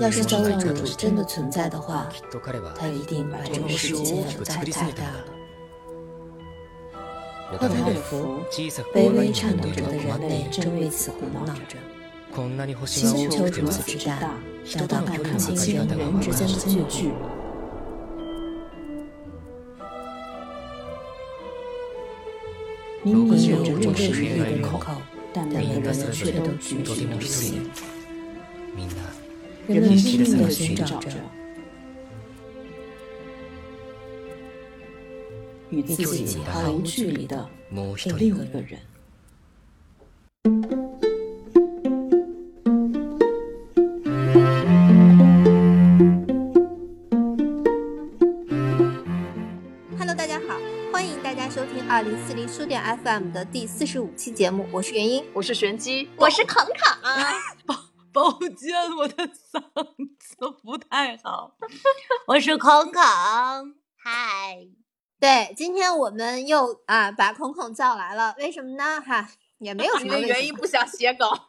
要是造物主真的存在的话，他一定把这个世界造太大了。托塔尔福，卑微颤抖着的人类正为此苦恼着。星球如此之大，大到看不清人与人之间的距距。明明有着六十亿人口，但每个人却都举止不清。人们拼命的寻找着与自己毫无距离的另一个人。Hello，大家好，欢迎大家收听二零四零书店 FM 的第四十五期节目，我是元英，我是玄机，我是康康。抱歉，我的嗓子不太好。我是孔孔，嗨。对，今天我们又啊把孔孔叫来了，为什么呢？哈，也没有什么原因，不想写稿。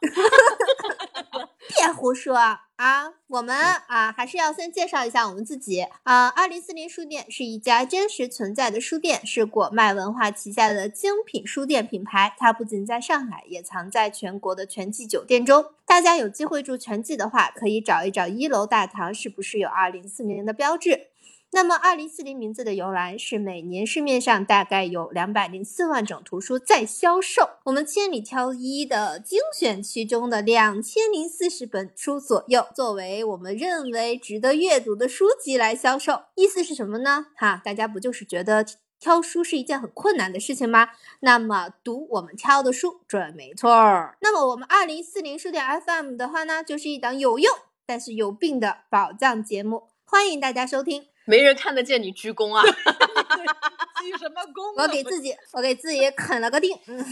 别胡说啊！我们啊还是要先介绍一下我们自己啊。二零四零书店是一家真实存在的书店，是果麦文化旗下的精品书店品牌。它不仅在上海，也藏在全国的全季酒店中。大家有机会住全季的话，可以找一找一楼大堂是不是有二零四零的标志。那么，二零四零名字的由来是每年市面上大概有两百零四万种图书在销售，我们千里挑一的精选其中的两千零四十本书左右，作为我们认为值得阅读的书籍来销售。意思是什么呢？哈，大家不就是觉得挑书是一件很困难的事情吗？那么读我们挑的书准没错儿。那么我们二零四零书店 FM 的话呢，就是一档有用但是有病的宝藏节目，欢迎大家收听。没人看得见你鞠躬啊！鞠什么躬？我给自己，我给自己啃了个腚。嗯，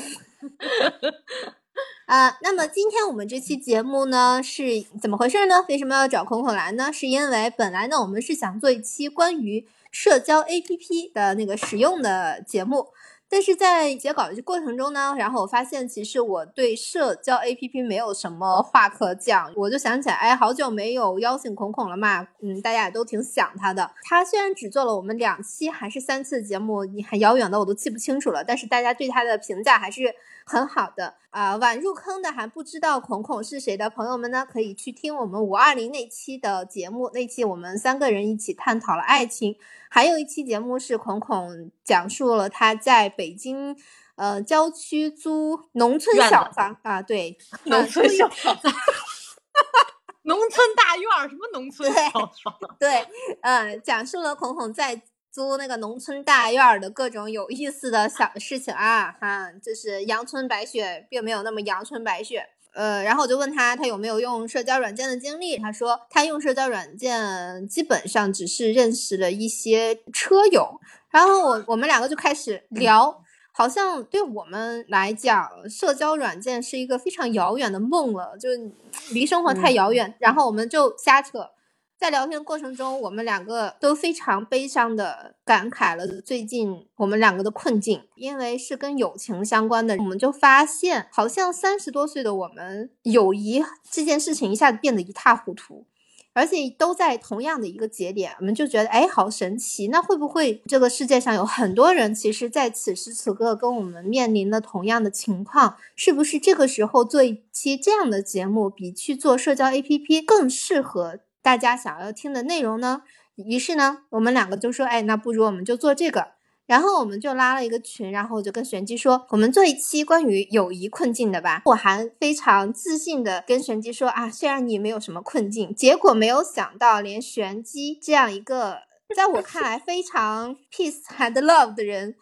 啊，那么今天我们这期节目呢是怎么回事呢？为什么要找孔孔来呢？是因为本来呢我们是想做一期关于社交 APP 的那个使用的节目。但是在写稿的过程中呢，然后我发现其实我对社交 APP 没有什么话可讲，我就想起来，哎，好久没有邀请孔孔了嘛，嗯，大家也都挺想他的。他虽然只做了我们两期还是三次节目，你很遥远的我都记不清楚了，但是大家对他的评价还是很好的啊。晚入坑的还不知道孔孔是谁的朋友们呢，可以去听我们五二零那期的节目，那期我们三个人一起探讨了爱情。还有一期节目是孔孔讲述了他在北京，呃，郊区租农村小房啊，对，农村小房，农村大院儿，什么农村小房？对，嗯，讲述了孔孔在租那个农村大院的各种有意思的小事情啊，哈，就是阳春白雪，并没有那么阳春白雪。呃，然后我就问他，他有没有用社交软件的经历？他说他用社交软件基本上只是认识了一些车友。然后我我们两个就开始聊，好像对我们来讲，社交软件是一个非常遥远的梦了，就离生活太遥远。然后我们就瞎扯。在聊天过程中，我们两个都非常悲伤的感慨了最近我们两个的困境，因为是跟友情相关的，我们就发现好像三十多岁的我们，友谊这件事情一下子变得一塌糊涂，而且都在同样的一个节点，我们就觉得哎，好神奇，那会不会这个世界上有很多人，其实在此时此刻跟我们面临的同样的情况，是不是这个时候做一期这样的节目，比去做社交 APP 更适合？大家想要听的内容呢？于是呢，我们两个就说：“哎，那不如我们就做这个。”然后我们就拉了一个群，然后我就跟玄机说：“我们做一期关于友谊困境的吧。”我还非常自信的跟玄机说：“啊，虽然你没有什么困境，结果没有想到，连玄机这样一个在我看来非常 peace and love 的人，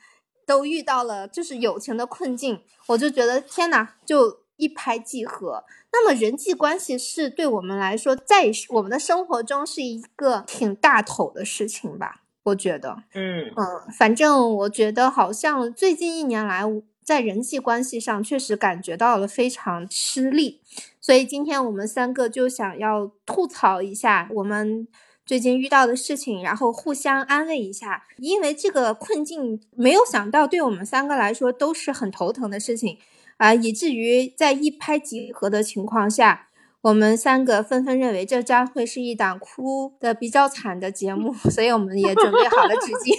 都遇到了就是友情的困境。”我就觉得天哪，就一拍即合。那么人际关系是对我们来说，在我们的生活中是一个挺大头的事情吧？我觉得，嗯嗯，反正我觉得好像最近一年来，在人际关系上确实感觉到了非常吃力。所以今天我们三个就想要吐槽一下我们最近遇到的事情，然后互相安慰一下。因为这个困境，没有想到对我们三个来说都是很头疼的事情。啊，以至于在一拍即合的情况下，我们三个纷纷认为这将会是一档哭的比较惨的节目，所以我们也准备好了纸巾。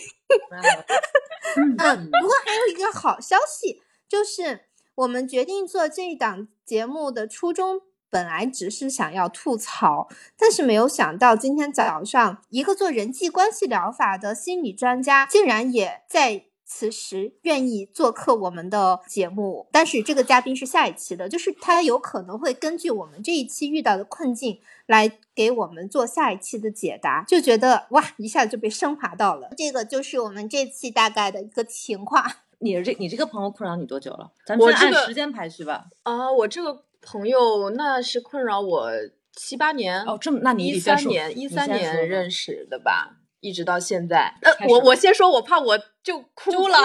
嗯，不过还有一个好消息，就是我们决定做这一档节目的初衷，本来只是想要吐槽，但是没有想到今天早上，一个做人际关系疗法的心理专家，竟然也在。此时愿意做客我们的节目，但是这个嘉宾是下一期的，就是他有可能会根据我们这一期遇到的困境来给我们做下一期的解答，就觉得哇，一下子就被升华到了。这个就是我们这期大概的一个情况。你这你这个朋友困扰你多久了？咱们按时间排序吧。啊，我这个朋友那是困扰我七八年哦，这么那你一三年一三年认识的吧。一直到现在，呃，我我先说，我怕我就哭了。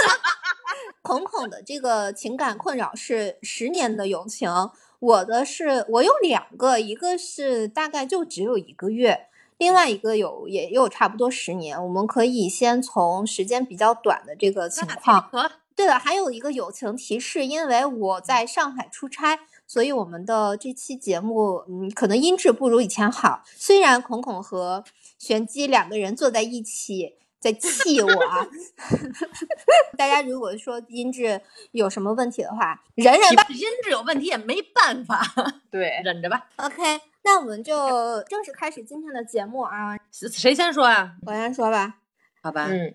孔孔的这个情感困扰是十年的友情，我的是我有两个，一个是大概就只有一个月，另外一个有也有差不多十年。我们可以先从时间比较短的这个情况。对了，还有一个友情提示，因为我在上海出差，所以我们的这期节目嗯可能音质不如以前好。虽然孔孔和玄机两个人坐在一起在气我，大家如果说音质有什么问题的话，忍忍吧。音质有问题也没办法，对，忍着吧。OK，那我们就正式开始今天的节目啊。谁先说啊？我先说吧。好吧。嗯，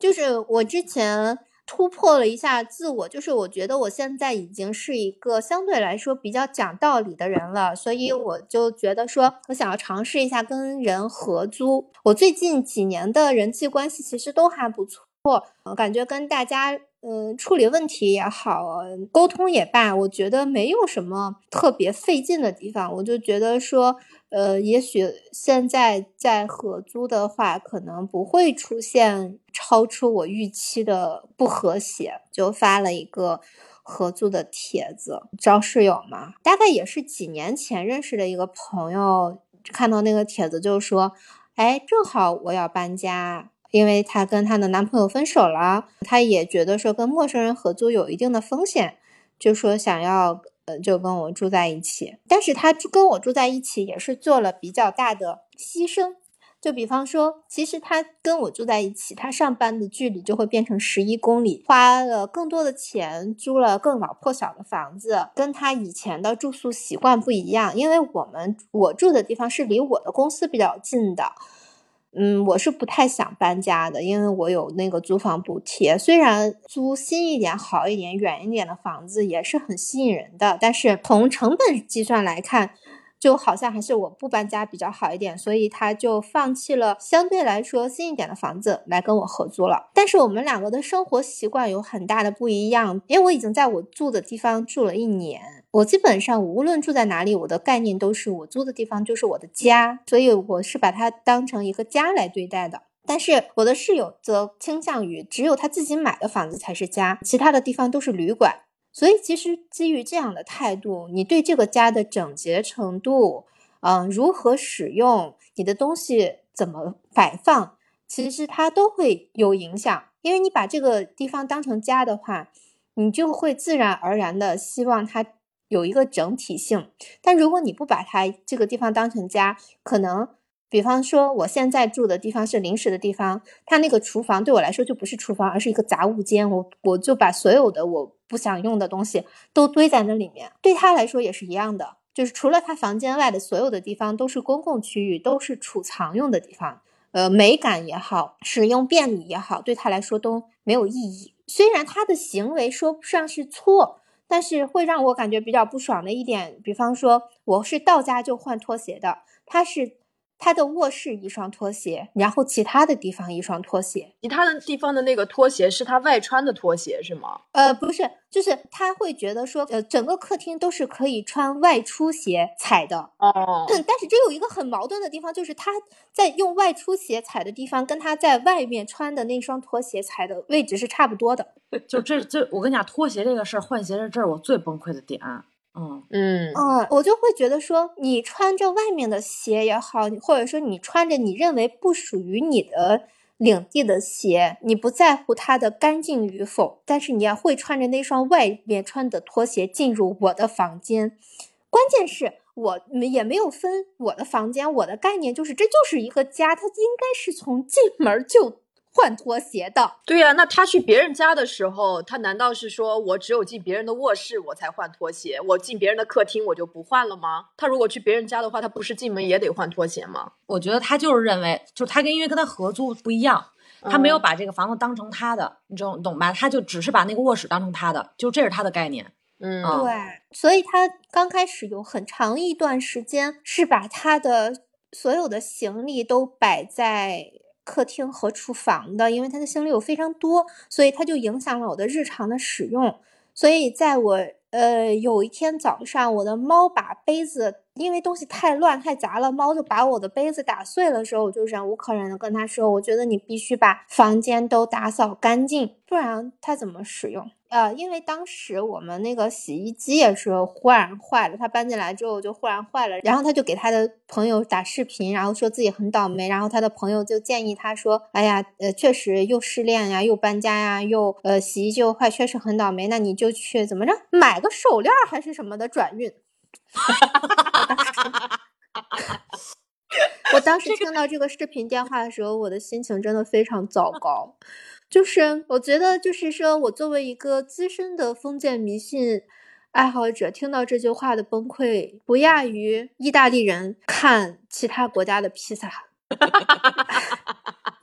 就是我之前。突破了一下自我，就是我觉得我现在已经是一个相对来说比较讲道理的人了，所以我就觉得说我想要尝试一下跟人合租。我最近几年的人际关系其实都还不错，感觉跟大家嗯处理问题也好，沟通也罢，我觉得没有什么特别费劲的地方。我就觉得说。呃，也许现在在合租的话，可能不会出现超出我预期的不和谐，就发了一个合租的帖子招室友嘛。大概也是几年前认识的一个朋友，看到那个帖子就说：“哎，正好我要搬家，因为她跟她的男朋友分手了，她也觉得说跟陌生人合租有一定的风险，就说想要。”就跟我住在一起，但是他跟我住在一起也是做了比较大的牺牲。就比方说，其实他跟我住在一起，他上班的距离就会变成十一公里，花了更多的钱租了更老破小的房子，跟他以前的住宿习惯不一样。因为我们我住的地方是离我的公司比较近的。嗯，我是不太想搬家的，因为我有那个租房补贴。虽然租新一点、好一点、远一点的房子也是很吸引人的，但是从成本计算来看。就好像还是我不搬家比较好一点，所以他就放弃了相对来说新一点的房子来跟我合租了。但是我们两个的生活习惯有很大的不一样，因为我已经在我住的地方住了一年，我基本上无论住在哪里，我的概念都是我租的地方就是我的家，所以我是把它当成一个家来对待的。但是我的室友则倾向于只有他自己买的房子才是家，其他的地方都是旅馆。所以，其实基于这样的态度，你对这个家的整洁程度，嗯，如何使用你的东西，怎么摆放，其实它都会有影响。因为你把这个地方当成家的话，你就会自然而然的希望它有一个整体性。但如果你不把它这个地方当成家，可能。比方说，我现在住的地方是临时的地方，它那个厨房对我来说就不是厨房，而是一个杂物间。我我就把所有的我不想用的东西都堆在那里面。对他来说也是一样的，就是除了他房间外的所有的地方都是公共区域，都是储藏用的地方。呃，美感也好，使用便利也好，对他来说都没有意义。虽然他的行为说不上是错，但是会让我感觉比较不爽的一点，比方说我是到家就换拖鞋的，他是。他的卧室一双拖鞋，然后其他的地方一双拖鞋，其他的地方的那个拖鞋是他外穿的拖鞋是吗？呃，不是，就是他会觉得说，呃，整个客厅都是可以穿外出鞋踩的。哦，但是这有一个很矛盾的地方，就是他在用外出鞋踩的地方，跟他在外面穿的那双拖鞋踩的位置是差不多的。就这这，我跟你讲，拖鞋这个事儿，换鞋这这儿我最崩溃的点。嗯嗯我就会觉得说，你穿着外面的鞋也好，或者说你穿着你认为不属于你的领地的鞋，你不在乎它的干净与否，但是你要会穿着那双外面穿的拖鞋进入我的房间。关关键是我也没有分我的房间，我的概念就是这就是一个家，它应该是从进门就。换拖鞋的，对呀，那他去别人家的时候，他难道是说我只有进别人的卧室我才换拖鞋，我进别人的客厅我就不换了吗？他如果去别人家的话，他不是进门也得换拖鞋吗？我觉得他就是认为，就是他跟因为跟他合租不一样，他没有把这个房子当成他的，你懂懂吧？他就只是把那个卧室当成他的，就这是他的概念。嗯，对，所以他刚开始有很长一段时间是把他的所有的行李都摆在。客厅和厨房的，因为它的行李有非常多，所以它就影响了我的日常的使用。所以在我呃有一天早上，我的猫把杯子，因为东西太乱太杂了，猫就把我的杯子打碎了时候，我就忍无可忍的跟他说：“我觉得你必须把房间都打扫干净，不然它怎么使用？”呃，因为当时我们那个洗衣机也是忽然坏了，他搬进来之后就忽然坏了，然后他就给他的朋友打视频，然后说自己很倒霉，然后他的朋友就建议他说：“哎呀，呃，确实又失恋呀，又搬家呀，又呃洗衣机又坏，确实很倒霉，那你就去怎么着买个手链还是什么的转运。”我当时听到这个视频电话的时候，我的心情真的非常糟 糕。就是我觉得，就是说我作为一个资深的封建迷信爱好者，听到这句话的崩溃，不亚于意大利人看其他国家的披萨。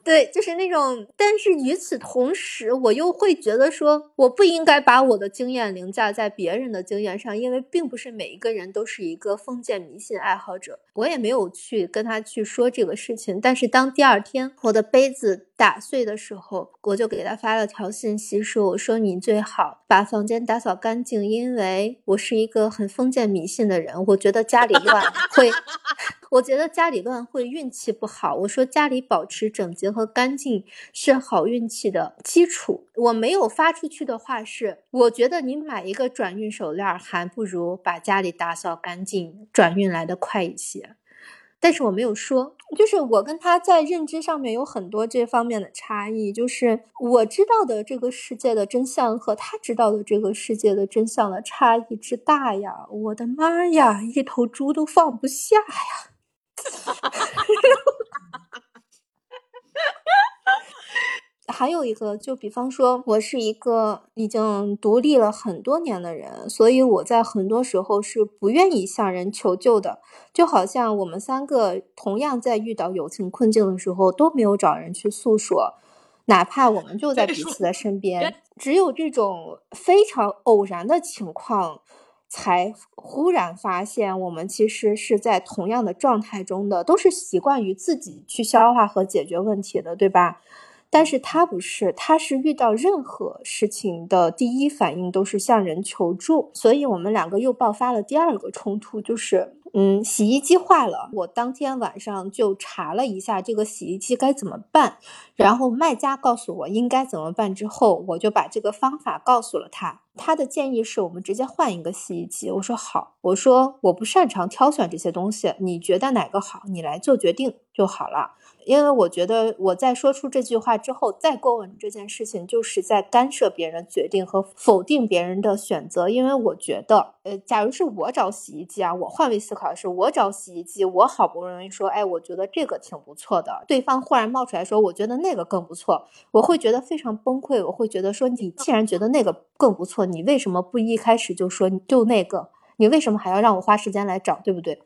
对，就是那种，但是与此同时，我又会觉得说，我不应该把我的经验凌驾在别人的经验上，因为并不是每一个人都是一个封建迷信爱好者。我也没有去跟他去说这个事情，但是当第二天我的杯子打碎的时候，我就给他发了条信息，说：“我说你最好把房间打扫干净，因为我是一个很封建迷信的人，我觉得家里乱 会。”我觉得家里乱会运气不好。我说家里保持整洁和干净是好运气的基础。我没有发出去的话是，我觉得你买一个转运手链还不如把家里打扫干净，转运来的快一些。但是我没有说，就是我跟他在认知上面有很多这方面的差异。就是我知道的这个世界的真相和他知道的这个世界的真相的差异之大呀！我的妈呀，一头猪都放不下呀！还有一个，就比方说，我是一个已经独立了很多年的人，所以我在很多时候是不愿意向人求救的。就好像我们三个同样在遇到友情困境的时候，都没有找人去诉说，哪怕我们就在彼此的身边，只有这种非常偶然的情况。才忽然发现，我们其实是在同样的状态中的，都是习惯于自己去消化和解决问题的，对吧？但是他不是，他是遇到任何事情的第一反应都是向人求助，所以我们两个又爆发了第二个冲突，就是。嗯，洗衣机坏了，我当天晚上就查了一下这个洗衣机该怎么办，然后卖家告诉我应该怎么办之后，我就把这个方法告诉了他。他的建议是我们直接换一个洗衣机。我说好，我说我不擅长挑选这些东西，你觉得哪个好，你来做决定就好了。因为我觉得我在说出这句话之后再过问这件事情，就是在干涉别人决定和否定别人的选择。因为我觉得，呃，假如是我找洗衣机啊，我换位思考的是，我找洗衣机，我好不容易说，哎，我觉得这个挺不错的，对方忽然冒出来说，我觉得那个更不错，我会觉得非常崩溃。我会觉得说，你既然觉得那个更不错，你为什么不一开始就说就那个？你为什么还要让我花时间来找，对不对？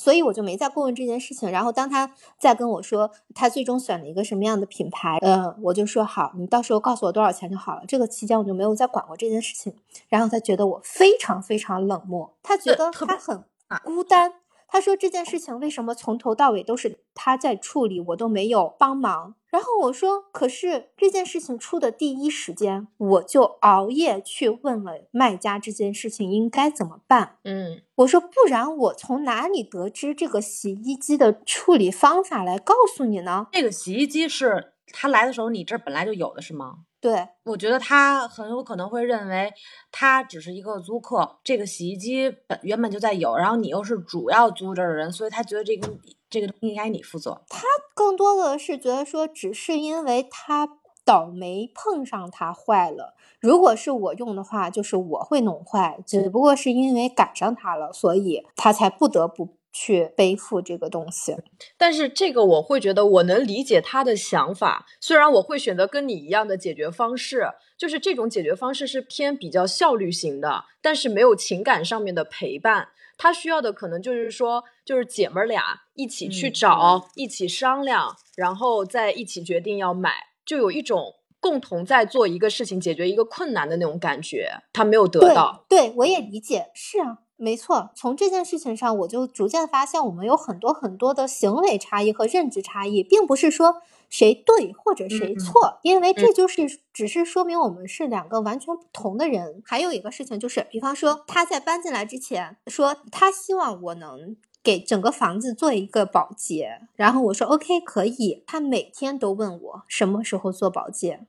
所以我就没再过问这件事情。然后当他再跟我说他最终选了一个什么样的品牌，嗯，我就说好，你到时候告诉我多少钱就好了。这个期间我就没有再管过这件事情。然后他觉得我非常非常冷漠，他觉得他很孤单。他说这件事情为什么从头到尾都是他在处理，我都没有帮忙。然后我说，可是这件事情出的第一时间，我就熬夜去问了卖家这件事情应该怎么办。嗯，我说不然我从哪里得知这个洗衣机的处理方法来告诉你呢？这个洗衣机是他来的时候你这本来就有的是吗？对，我觉得他很有可能会认为他只是一个租客，这个洗衣机本原本就在有，然后你又是主要租这的人，所以他觉得这个这个应该你负责。他更多的是觉得说，只是因为他倒霉碰上它坏了。如果是我用的话，就是我会弄坏，只不过是因为赶上它了，所以他才不得不去背负这个东西。但是这个我会觉得我能理解他的想法，虽然我会选择跟你一样的解决方式，就是这种解决方式是偏比较效率型的，但是没有情感上面的陪伴。他需要的可能就是说，就是姐们儿俩一起去找，一起商量，然后再一起决定要买，就有一种共同在做一个事情，解决一个困难的那种感觉。他没有得到，对我也理解，是啊，没错。从这件事情上，我就逐渐发现，我们有很多很多的行为差异和认知差异，并不是说。谁对或者谁错？因为这就是只是说明我们是两个完全不同的人。还有一个事情就是，比方说他在搬进来之前说他希望我能给整个房子做一个保洁，然后我说 OK 可以。他每天都问我什么时候做保洁，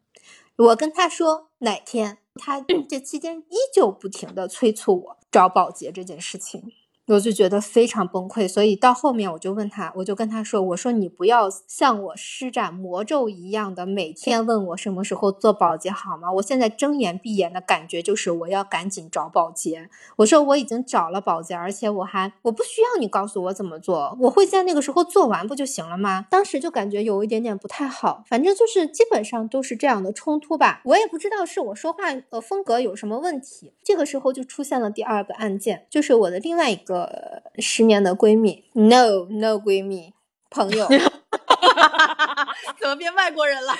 我跟他说哪天，他这期间依旧不停的催促我找保洁这件事情。我就觉得非常崩溃，所以到后面我就问他，我就跟他说：“我说你不要像我施展魔咒一样的每天问我什么时候做保洁好吗？我现在睁眼闭眼的感觉就是我要赶紧找保洁。我说我已经找了保洁，而且我还我不需要你告诉我怎么做，我会在那个时候做完不就行了吗？当时就感觉有一点点不太好，反正就是基本上都是这样的冲突吧。我也不知道是我说话的风格有什么问题。这个时候就出现了第二个案件，就是我的另外一个。呃，十年的闺蜜，no no 闺蜜朋友，怎么变外国人了？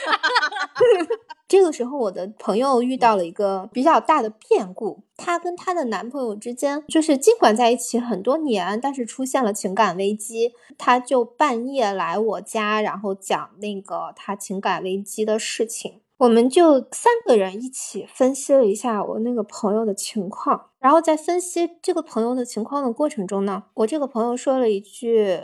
这个时候，我的朋友遇到了一个比较大的变故，她跟她的男朋友之间，就是尽管在一起很多年，但是出现了情感危机，她就半夜来我家，然后讲那个她情感危机的事情。我们就三个人一起分析了一下我那个朋友的情况，然后在分析这个朋友的情况的过程中呢，我这个朋友说了一句，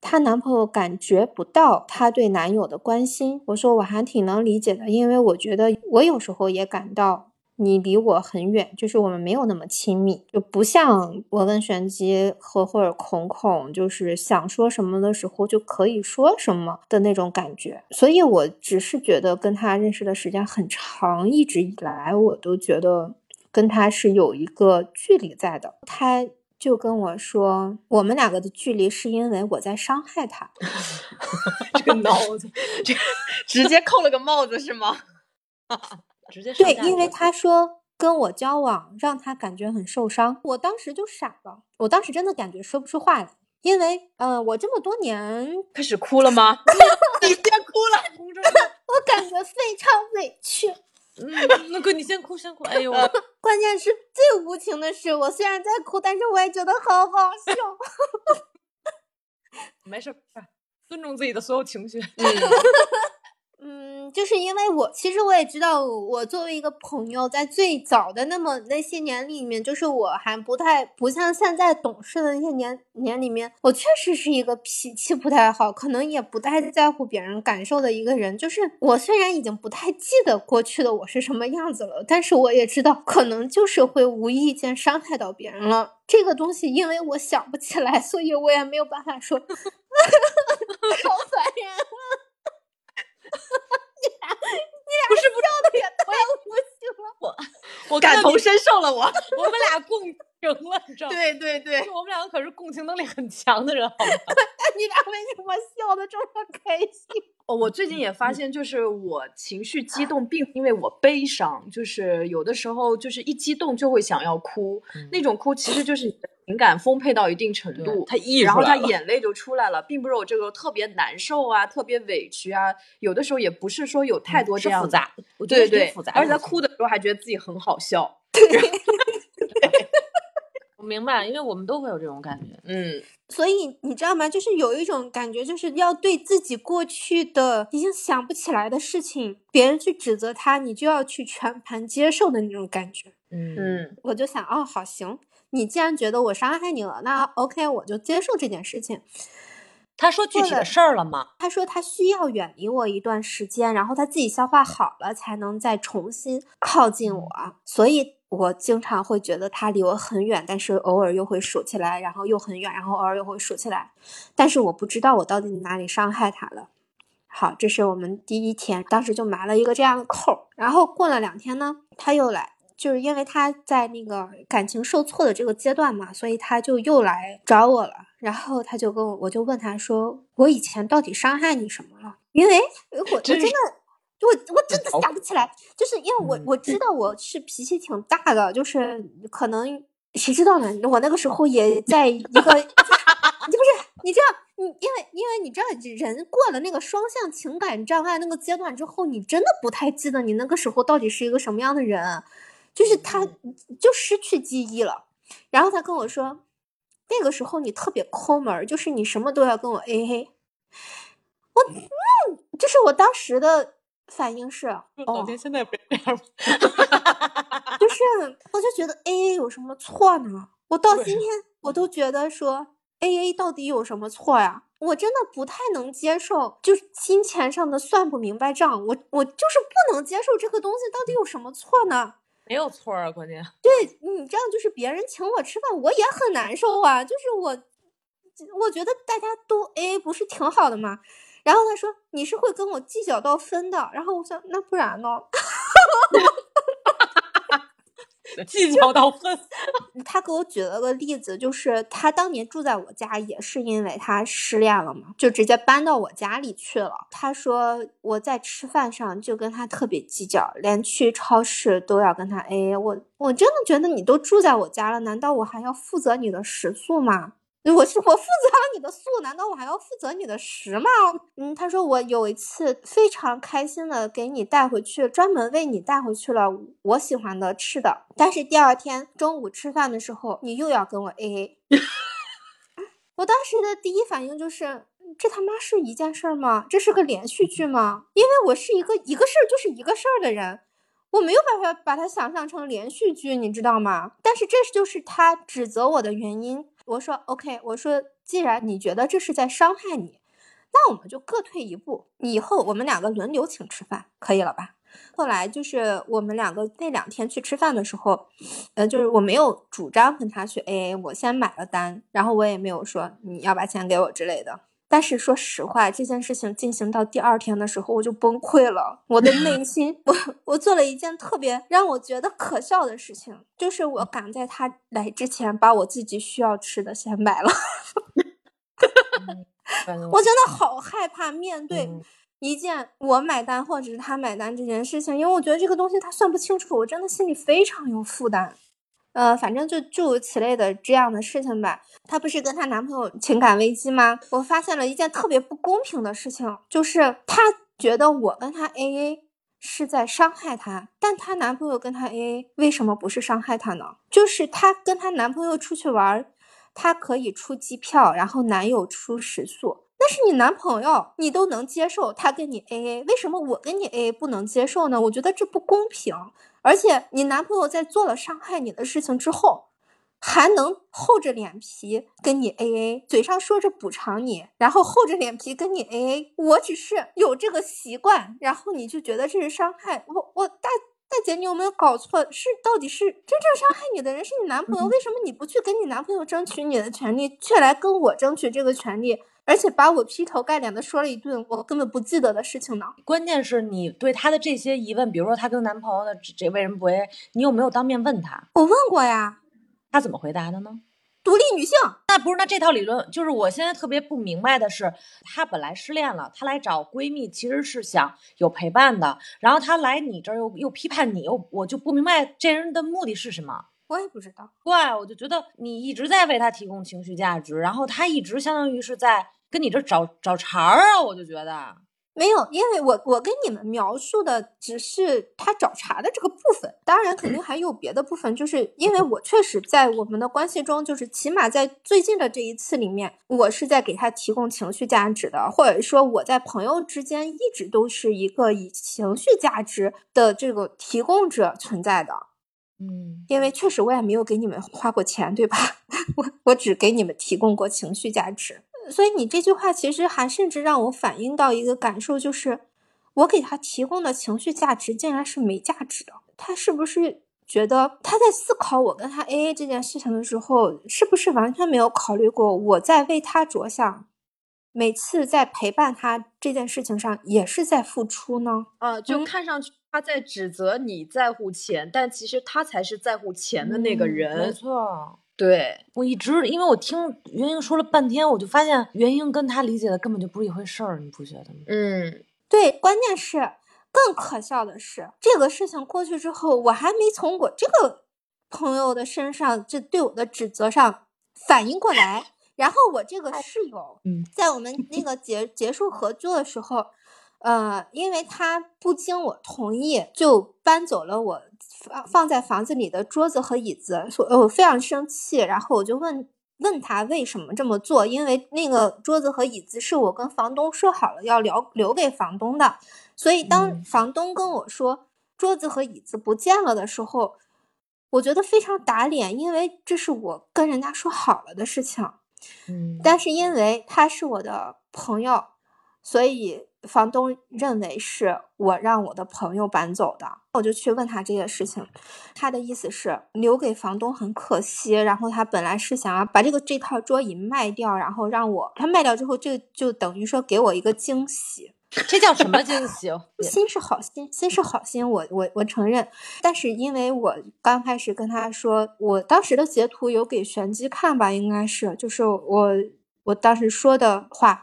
她男朋友感觉不到她对男友的关心。我说我还挺能理解的，因为我觉得我有时候也感到。你离我很远，就是我们没有那么亲密，就不像我跟玄机和或者孔孔，就是想说什么的时候就可以说什么的那种感觉。所以我只是觉得跟他认识的时间很长，一直以来我都觉得跟他是有一个距离在的。他就跟我说，我们两个的距离是因为我在伤害他。这个脑子，这直接扣了个帽子是吗？直接对，因为他说跟我交往让他感觉很受伤，我当时就傻了，我当时真的感觉说不出话来，因为呃，我这么多年开始哭了吗？你先哭 了，我感觉非常委屈。嗯，那哥你先哭先哭，哎呦，关键是最无情的是，我虽然在哭，但是我也觉得好好笑。没事，尊重自己的所有情绪。嗯。嗯，就是因为我其实我也知道，我作为一个朋友，在最早的那么那些年里面，就是我还不太不像现在懂事的那些年年里面，我确实是一个脾气不太好，可能也不太在乎别人感受的一个人。就是我虽然已经不太记得过去的我是什么样子了，但是我也知道，可能就是会无意间伤害到别人了。这个东西，因为我想不起来，所以我也没有办法说。好烦人。你俩，你俩不是笑的也太无情了。我，我感同身受了。我，我们俩共情了，你知道吗？对对对，我们两个可是共情能力很强的人，好吗？你俩为什么笑的这么开心？哦，我最近也发现，就是我情绪激动，并因为我悲伤，就是有的时候就是一激动就会想要哭，那种哭其实就是。情感丰沛到一定程度，他然后他眼泪就出来了，并不是我这个特别难受啊，特别委屈啊，有的时候也不是说有太多这样复杂，对对，复杂，而且他哭的时候还觉得自己很好笑。我明白，因为我们都会有这种感觉，嗯，所以你知道吗？就是有一种感觉，就是要对自己过去的已经想不起来的事情，别人去指责他，你就要去全盘接受的那种感觉。嗯嗯，我就想，哦，好行。你既然觉得我伤害你了，那 OK，我就接受这件事情。他说具体的事儿了吗？他说他需要远离我一段时间，然后他自己消化好了，才能再重新靠近我。所以我经常会觉得他离我很远，但是偶尔又会数起来，然后又很远，然后偶尔又会数起来。但是我不知道我到底哪里伤害他了。好，这是我们第一天，当时就埋了一个这样的扣。然后过了两天呢，他又来，就是因为他在那个感情受挫的这个阶段嘛，所以他就又来找我了。然后他就跟我，我就问他说：“我以前到底伤害你什么了？”因为我我真的。我我真的想不起来，就是因为我我知道我是脾气挺大的，就是可能谁知道呢？我那个时候也在一个，你不是你知道，你因为因为你知道，人过了那个双向情感障碍那个阶段之后，你真的不太记得你那个时候到底是一个什么样的人，就是他就失去记忆了。然后他跟我说，那个时候你特别抠门，就是你什么都要跟我 A A。我嗯，就是我当时的。反应是哦，现在不这样 就是，我就觉得 A A 有什么错呢？我到今天我都觉得说 A A 到底有什么错呀？我真的不太能接受，就是金钱上的算不明白账。我我就是不能接受这个东西到底有什么错呢？没有错啊，关键对你这样就是别人请我吃饭，我也很难受啊。就是我，我觉得大家都 A A 不是挺好的吗？然后他说：“你是会跟我计较到分的。”然后我想，那不然呢？计较到分。他给我举了个例子，就是他当年住在我家，也是因为他失恋了嘛，就直接搬到我家里去了。他说我在吃饭上就跟他特别计较，连去超市都要跟他 A。我我真的觉得你都住在我家了，难道我还要负责你的食宿吗？我是我负责了你的素，难道我还要负责你的食吗？嗯，他说我有一次非常开心的给你带回去，专门为你带回去了我喜欢的吃的，但是第二天中午吃饭的时候，你又要跟我 A A。我当时的第一反应就是，这他妈是一件事儿吗？这是个连续剧吗？因为我是一个一个事儿就是一个事儿的人，我没有办法把它想象成连续剧，你知道吗？但是这就是他指责我的原因。我说 OK，我说既然你觉得这是在伤害你，那我们就各退一步，以后我们两个轮流请吃饭，可以了吧？后来就是我们两个那两天去吃饭的时候，呃，就是我没有主张跟他去 AA，我先买了单，然后我也没有说你要把钱给我之类的。但是说实话，这件事情进行到第二天的时候，我就崩溃了。我的内 心，我我做了一件特别让我觉得可笑的事情，就是我赶在他来之前，把我自己需要吃的先买了。我真的好害怕面对一件我买单或者是他买单这件事情，因为我觉得这个东西他算不清楚，我真的心里非常有负担。呃，反正就诸如此类的这样的事情吧。她不是跟她男朋友情感危机吗？我发现了一件特别不公平的事情，就是她觉得我跟她 AA 是在伤害她，但她男朋友跟她 AA 为什么不是伤害她呢？就是她跟她男朋友出去玩，她可以出机票，然后男友出食宿，那是你男朋友，你都能接受他跟你 AA，为什么我跟你 AA 不能接受呢？我觉得这不公平。而且你男朋友在做了伤害你的事情之后，还能厚着脸皮跟你 A A，嘴上说着补偿你，然后厚着脸皮跟你 A A。我只是有这个习惯，然后你就觉得这是伤害我。我大大姐，你有没有搞错？是到底是真正伤害你的人是你男朋友？为什么你不去跟你男朋友争取你的权利，却来跟我争取这个权利？而且把我劈头盖脸的说了一顿我根本不记得的事情呢。关键是你对她的这些疑问，比如说她跟男朋友的这为什么不 A，你有没有当面问她？我问过呀。她怎么回答的呢？独立女性。那不是那这套理论，就是我现在特别不明白的是，她本来失恋了，她来找闺蜜其实是想有陪伴的，然后她来你这儿又又批判你，又我就不明白这人的目的是什么。我也不知道，怪我就觉得你一直在为他提供情绪价值，然后他一直相当于是在跟你这找找茬儿啊，我就觉得没有，因为我我跟你们描述的只是他找茬的这个部分，当然肯定还有别的部分，就是因为我确实在我们的关系中，就是起码在最近的这一次里面，我是在给他提供情绪价值的，或者说我在朋友之间一直都是一个以情绪价值的这个提供者存在的。嗯，因为确实我也没有给你们花过钱，对吧？我我只给你们提供过情绪价值，所以你这句话其实还甚至让我反映到一个感受，就是我给他提供的情绪价值竟然是没价值的。他是不是觉得他在思考我跟他 AA 这件事情的时候，是不是完全没有考虑过我在为他着想？每次在陪伴他这件事情上也是在付出呢？呃，就看上去他在指责你在乎钱，但其实他才是在乎钱的那个人。没错，对我一直因为我听袁英说了半天，我就发现袁英跟他理解的根本就不是一回事儿，你不觉得吗？嗯，对，关键是更可笑的是，这个事情过去之后，我还没从我这个朋友的身上，这对我的指责上反应过来。然后我这个室友，嗯，在我们那个结结束合作的时候，呃，因为他不经我同意就搬走了我放放在房子里的桌子和椅子，所以我非常生气。然后我就问问他为什么这么做，因为那个桌子和椅子是我跟房东说好了要留留给房东的，所以当房东跟我说桌子和椅子不见了的时候，我觉得非常打脸，因为这是我跟人家说好了的事情。嗯，但是因为他是我的朋友，所以房东认为是我让我的朋友搬走的。我就去问他这件事情，他的意思是留给房东很可惜，然后他本来是想要把这个这套桌椅卖掉，然后让我他卖掉之后，这就等于说给我一个惊喜。这叫什么惊喜？心是好心，心是好心，我我我承认。但是因为我刚开始跟他说，我当时的截图有给玄机看吧，应该是，就是我我当时说的话。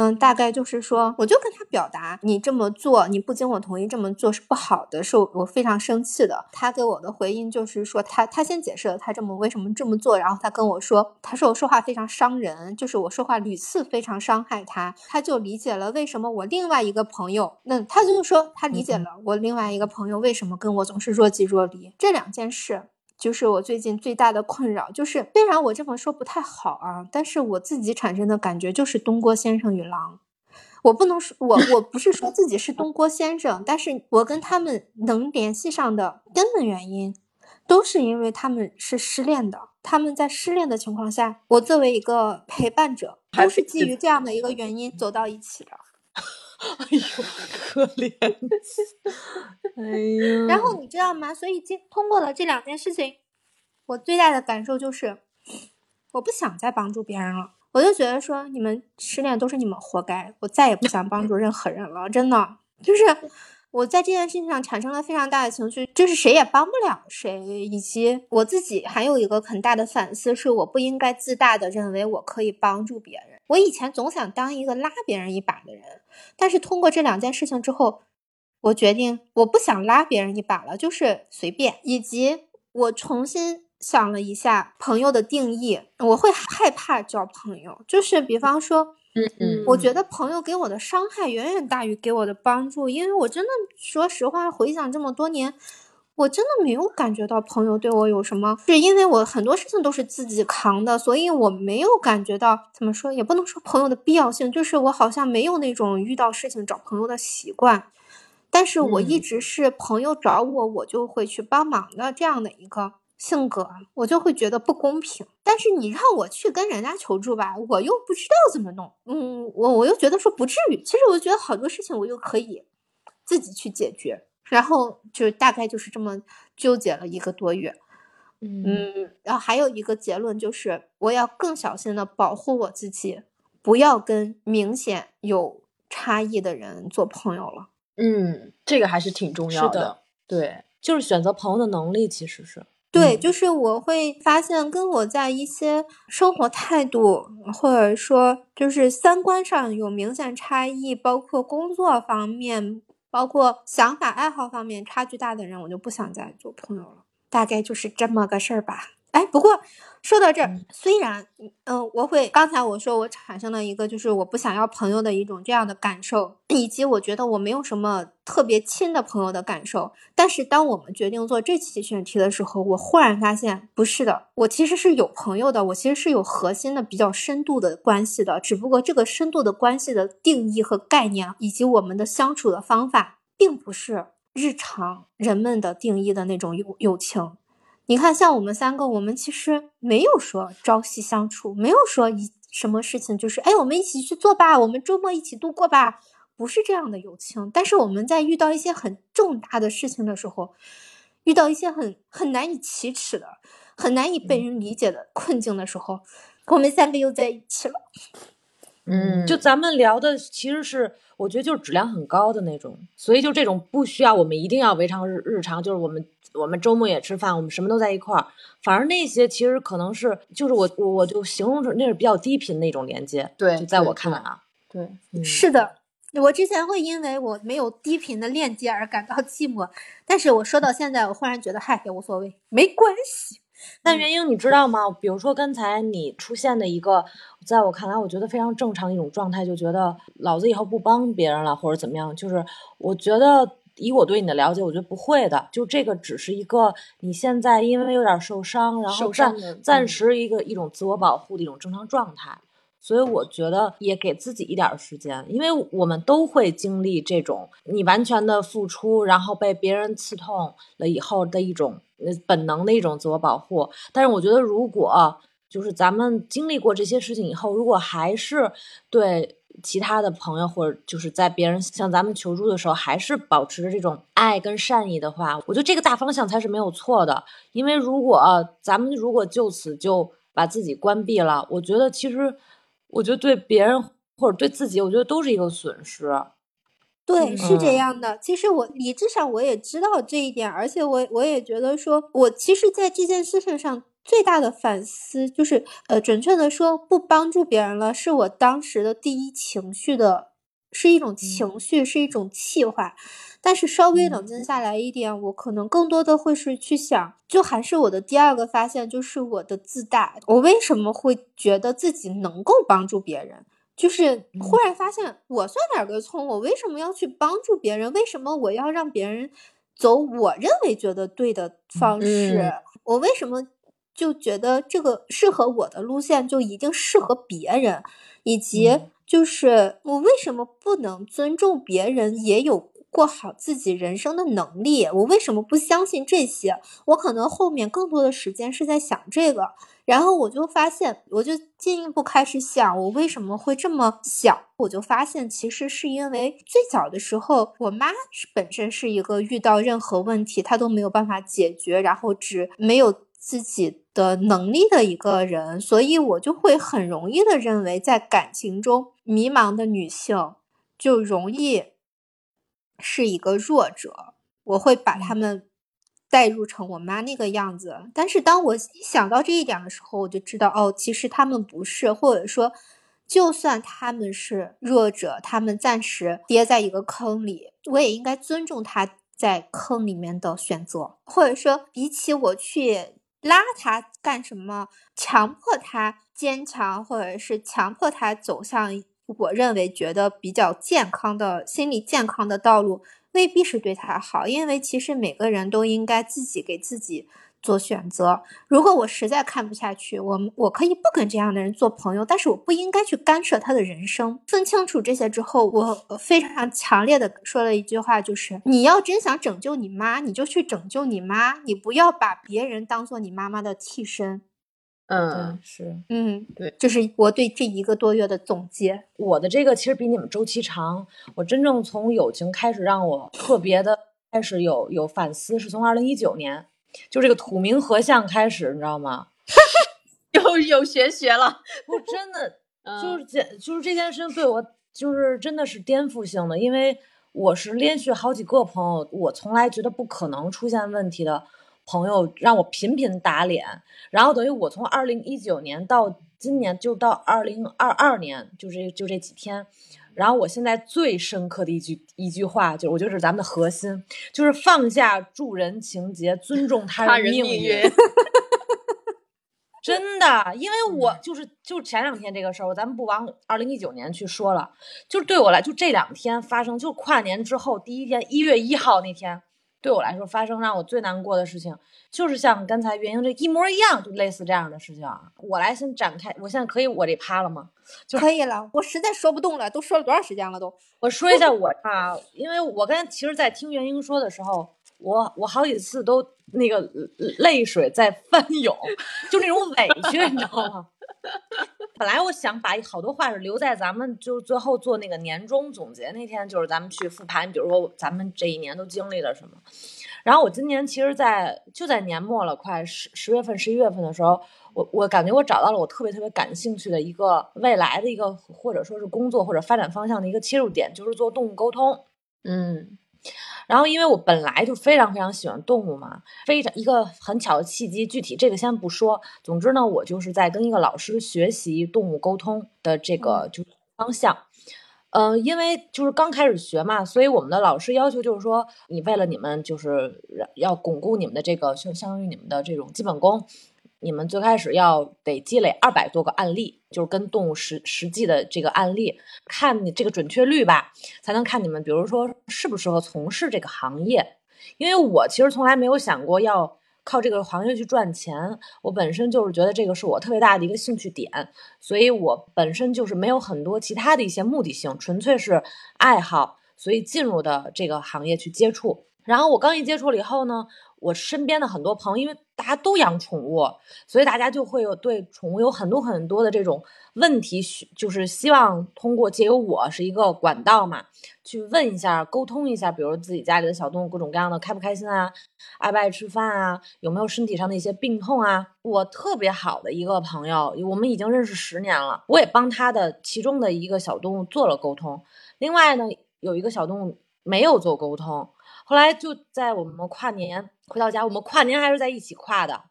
嗯，大概就是说，我就跟他表达，你这么做，你不经我同意这么做是不好的，是我非常生气的。他给我的回应就是说，他他先解释了他这么为什么这么做，然后他跟我说，他说我说话非常伤人，就是我说话屡次非常伤害他，他就理解了为什么我另外一个朋友，那他就说他理解了我另外一个朋友为什么跟我总是若即若离这两件事。就是我最近最大的困扰，就是虽然我这么说不太好啊，但是我自己产生的感觉就是东郭先生与狼。我不能说，我我不是说自己是东郭先生，但是我跟他们能联系上的根本原因，都是因为他们是失恋的。他们在失恋的情况下，我作为一个陪伴者，都是基于这样的一个原因走到一起的。哎呦，可怜！哎呀，然后你知道吗？所以经通过了这两件事情，我最大的感受就是，我不想再帮助别人了。我就觉得说，你们失恋都是你们活该，我再也不想帮助任何人了。真的，就是我在这件事情上产生了非常大的情绪，就是谁也帮不了谁，以及我自己还有一个很大的反思，是我不应该自大的认为我可以帮助别人。我以前总想当一个拉别人一把的人，但是通过这两件事情之后，我决定我不想拉别人一把了，就是随便。以及我重新想了一下朋友的定义，我会害怕交朋友，就是比方说，嗯嗯，我觉得朋友给我的伤害远远大于给我的帮助，因为我真的说实话，回想这么多年。我真的没有感觉到朋友对我有什么，是因为我很多事情都是自己扛的，所以我没有感觉到怎么说，也不能说朋友的必要性，就是我好像没有那种遇到事情找朋友的习惯，但是我一直是朋友找我，我就会去帮忙的这样的一个性格，我就会觉得不公平。但是你让我去跟人家求助吧，我又不知道怎么弄，嗯，我我又觉得说不至于，其实我觉得好多事情我又可以自己去解决。然后就大概就是这么纠结了一个多月，嗯，然后还有一个结论就是，我要更小心的保护我自己，不要跟明显有差异的人做朋友了。嗯，这个还是挺重要的。对，就是选择朋友的能力，其实是对，就是我会发现跟我在一些生活态度或者说就是三观上有明显差异，包括工作方面。包括想法、爱好方面差距大的人，我就不想再做朋友了。大概就是这么个事儿吧。哎，不过说到这儿，虽然，嗯，我会刚才我说我产生了一个就是我不想要朋友的一种这样的感受，以及我觉得我没有什么特别亲的朋友的感受。但是当我们决定做这期选题的时候，我忽然发现不是的，我其实是有朋友的，我其实是有核心的、比较深度的关系的。只不过这个深度的关系的定义和概念，以及我们的相处的方法，并不是日常人们的定义的那种友友情。你看，像我们三个，我们其实没有说朝夕相处，没有说一什么事情就是哎，我们一起去做吧，我们周末一起度过吧，不是这样的友情。但是我们在遇到一些很重大的事情的时候，遇到一些很很难以启齿的、很难以被人理解的困境的时候，我们三个又在一起了。嗯，就咱们聊的其实是，我觉得就是质量很高的那种，所以就这种不需要我们一定要围常日日常，就是我们我们周末也吃饭，我们什么都在一块儿。反而那些其实可能是，就是我我我就形容成那是比较低频的一种连接。对，就在我看来啊，对，嗯是的，我之前会因为我没有低频的链接而感到寂寞，但是我说到现在，我忽然觉得，嗨，也无所谓，没关系。但元英，你知道吗？比如说刚才你出现的一个，在我看来，我觉得非常正常的一种状态，就觉得老子以后不帮别人了，或者怎么样。就是我觉得以我对你的了解，我觉得不会的。就这个只是一个你现在因为有点受伤，然后受暂暂嗯时一个一种自我保护的一种正常状态。所以我觉得也给自己一点儿时间，因为我们都会经历这种你完全的付出，然后被别人刺痛了以后的一种呃本能的一种自我保护。但是我觉得，如果就是咱们经历过这些事情以后，如果还是对其他的朋友或者就是在别人向咱们求助的时候，还是保持着这种爱跟善意的话，我觉得这个大方向才是没有错的。因为如果咱们如果就此就把自己关闭了，我觉得其实。我觉得对别人或者对自己，我觉得都是一个损失。对，是这嗯样的。其实我理智上我也知道这一点，而且我我也觉得说，我其实在这件事情上最大的反思就是，呃，准确的说，不帮助别人了，是我当时的第一情绪的，是一种情绪，是一种气话。但是稍微冷静下来一点，我可能更多的会是去想，就还是我的第二个发现，就是我的自大。我为什么会觉得自己能够帮助别人？就是忽然发现，我算哪根葱？我为什么要去帮助别人？为什么我要让别人走我认为觉得对的方式？嗯我为什么就觉得这个适合我的路线就一定适合别人？以及嗯就是我为什么不能尊重别人也有过好自己人生的能力？我为什么不相信这些？我可能后面更多的时间是在想这个。然后我就发现，我就进一步开始想，我为什么会这么想？我就发现，其实是因为最早的时候，我妈是本身是一个遇到任何问题她都没有办法解决，然后只没有自己的能力的一个人，所以我就会很容易的认为，在感情中迷茫的女性就容易是一个弱者，我会把她们。代入成我妈那个样子，但是当我一想到这一点的时候，我就知道哦，其实他们不是，或者说，就算他们是弱者，他们暂时跌在一个坑里，我也应该尊重他在坑里面的选择，或者说，比起我去拉他干什么，强迫他坚强，或者是强迫他走向我认为觉得比较健康的心理健康的道路。未必是对他好，因为其实每个人都应该自己给自己做选择。如果我实在看不下去，我我可以不跟这样的人做朋友，但是我不应该去干涉他的人生。分清楚这些之后，我非常强烈的说了一句话，就是你要真想拯救你妈，你就去拯救你妈，你不要把别人当做你妈妈的替身。嗯，是嗯，对，就是我对这一个多月的总结。我的这个其实比你们周期长。我真正从友情开始让我特别的开始有有反思，是从二零一九年，就这个土冥合相开始，你知道吗？有有玄学了，我真的嗯就是这就是这件事情对我就是真的是颠覆性的，因为我是连续好几个朋友，我从来觉得不可能出现问题的朋友，让我频频打脸，然后等于我从二零一九年到今年，就到二零二二年，就这就这几天。然后我现在最深刻的一句一句话，就是我觉得是咱们的核心，就是放下助人情节，尊重他他人命命运 真的，因为我就是就前两天这个事儿，咱们不往二零一九年去说了，就是对我来，就这两天发生，就跨年之后第一天，一月一号那天，对我来说发生让我最难过的事情，就是像刚才袁英这一模一样，就类似这样的事情啊。我来先展开，我现在可以我这趴了吗？就可以了，我实在说不动了，都说了多长时间了都。我说一下我啊，因为我刚才其实，在听袁英说的时候，我我好几次都那个泪水在翻涌，就那种委屈，你知道吗？本来我想把好多话是留在咱们就最后做那个年终总结那天，就是咱们去复盘，比如说咱们这一年都经历了什么。然后我今年其实在，就在年末了，快十十月份、十一月份的时候，我我感觉我找到了我特别特别感兴趣的一个未来的一个或者说是工作或者发展方向的一个切入点，就是做动物沟通。嗯，然后因为我本来就非常非常喜欢动物嘛，非常一个很巧的契机，具体这个先不说。总之呢，我就是在跟一个老师学习动物沟通的这个就方向。嗯，因为就是刚开始学嘛，所以我们的老师要求就是说，你为了你们就是要巩固你们的这个，就相当于你们的这种基本功，你们最开始要得积累二百多个案例，就是跟动物实实际的这个案例，看你这个准确率吧，才能看你们，比如说适不适合从事这个行业。因为我其实从来没有想过要。靠这个行业去赚钱，我本身就是觉得这个是我特别大的一个兴趣点，所以我本身就是没有很多其他的一些目的性，纯粹是爱好，所以进入的这个行业去接触。然后我刚一接触了以后呢。我身边的很多朋友，因为大家都养宠物，所以大家就会有对宠物有很多很多的这种问题，就是希望通过借由我是一个管道嘛，去问一下、沟通一下，比如自己家里的小动物各种各样的开不开心啊，爱不爱吃饭啊，有没有身体上的一些病痛啊。我特别好的一个朋友，我们已经认识十年了，我也帮他的其中的一个小动物做了沟通。另外呢，有一个小动物没有做沟通。后来就在我们跨年回到家，我们跨年还是在一起跨的。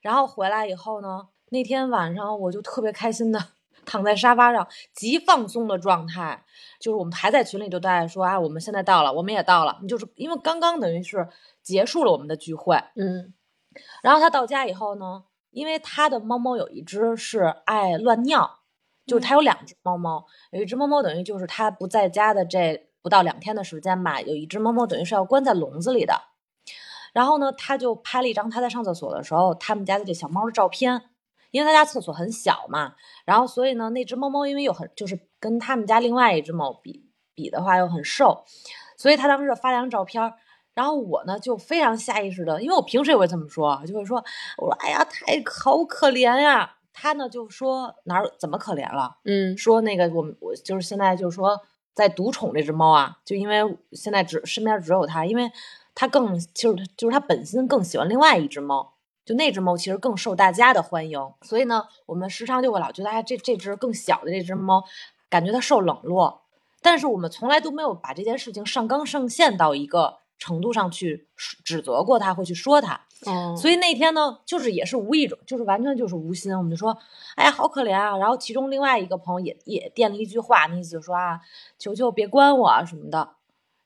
然后回来以后呢，那天晚上我就特别开心的 躺在沙发上，极放松的状态。就是我们还在群里就大家说啊，我们现在到了，我们也到了。就是因为刚刚等于是结束了我们的聚会，嗯。然后他到家以后呢，因为他的猫猫有一只是爱乱尿，就是他有两只猫猫，有一只猫猫等于就是他不在家的这。不到两天的时间吧，有一只猫猫等于是要关在笼子里的。然后呢，他就拍了一张他在上厕所的时候他们家的这小猫的照片，因为他家厕所很小嘛。然后所以呢，那只猫猫因为又很就是跟他们家另外一只猫比比的话又很瘦，所以他当时发了张照片。然后我呢就非常下意识的，因为我平时也会这么说，就会说我说哎呀太好可怜呀。他呢就说哪儿怎么可怜了？嗯，说那个我我就是现在就是说。在独宠这只猫啊，就因为现在只身边只有它，因为它更就是就是它本身更喜欢另外一只猫，就那只猫其实更受大家的欢迎，所以呢，我们时常就会老觉得哎，这这只更小的这只猫，感觉它受冷落，但是我们从来都没有把这件事情上纲上线到一个。程度上去指责过它，会去说它他，所以那天呢，就是也是无意中，就是完全就是无心，我们就说，哎呀，好可怜啊。然后其中另外一个朋友也也垫了一句话，那意思就说啊，求求别关我啊什么的。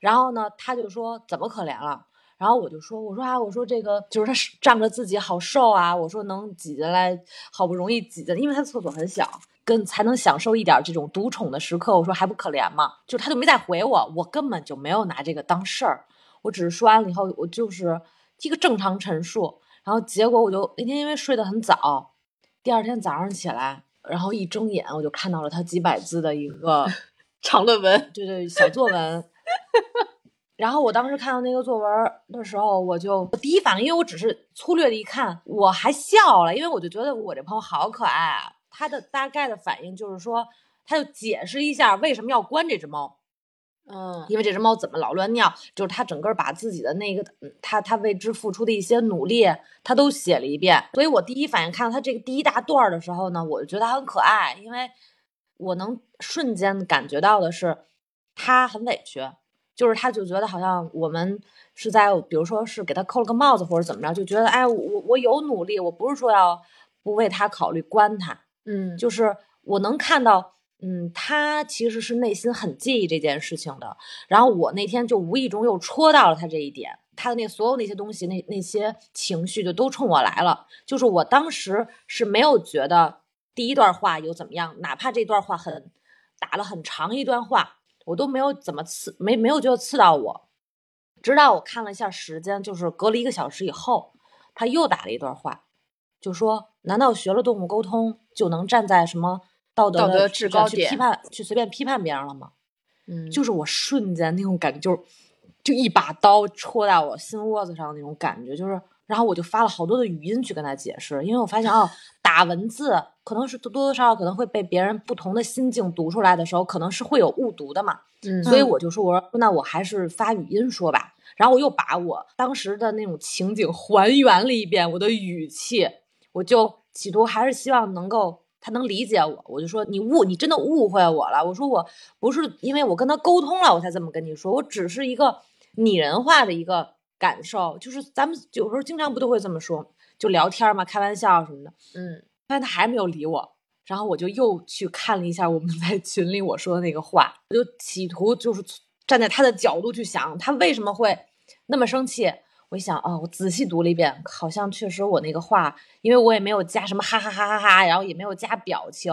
然后呢，他就说怎么可怜了？然后我就说，我说啊，我说这个就是他仗着自己好瘦啊，我说能挤进来，好不容易挤进来，因为他厕所很小，跟才能享受一点这种独宠的时刻。我说还不可怜吗？就他就没再回我，我根本就没有拿这个当事儿。我只是说完了以后，我就是一个正常陈述，然后结果我就那天因为睡得很早，第二天早上起来，然后一睁眼我就看到了他几百字的一个 长论文，对对，小作文。然后我当时看到那个作文的时候，我就第一反应，因为我只是粗略的一看，我还笑了，因为我就觉得我这朋友好可爱啊。他的大概的反应就是说，他就解释一下为什么要关这只猫。嗯，因为这只猫怎么老乱尿，就是它整个把自己的那个，它它为之付出的一些努力，它都写了一遍。所以我第一反应看到它这个第一大段的时候呢，我就觉得它很可爱，因为我能瞬间感觉到的是，它很委屈，就是它就觉得好像我们是在，比如说是给它扣了个帽子或者怎么着，就觉得哎，我我有努力，我不是说要不为它考虑关它，嗯，就是我能看到。嗯，他其实是内心很介意这件事情的。然后我那天就无意中又戳到了他这一点，他的那所有那些东西，那那些情绪就都冲我来了。就是我当时是没有觉得第一段话有怎么样，哪怕这段话很打了很长一段话，我都没有怎么刺，没没有觉得刺到我。直到我看了一下时间，就是隔了一个小时以后，他又打了一段话，就说：“难道学了动物沟通就能站在什么？”道德的制高点，去批判，去随便批判别人了吗？嗯，就是我瞬间那种感觉，就是就一把刀戳在我心窝子上那种感觉，就是，然后我就发了好多的语音去跟他解释，因为我发现哦，打文字可能是多多少少可能会被别人不同的心境读出来的时候，可能是会有误读的嘛。嗯，所以我就说，我说那我还是发语音说吧。然后我又把我当时的那种情景还原了一遍，我的语气，我就企图还是希望能够他能理解我。我就说你误，你真的误会我了。我说我不是因为我跟他沟通了，我才这么跟你说，我只是一个拟人化的一个感受，就是咱们有时候经常不都会这么说，就聊天嘛，开玩笑什么的。嗯，发现他还没有理我。然后我就又去看了一下我们在群里我说的那个话，我就企图就是站在他的角度去想，他为什么会那么生气。我一想，哦，我仔细读了一遍，好像确实我那个话，因为我也没有加什么哈哈哈哈哈，然后也没有加表情。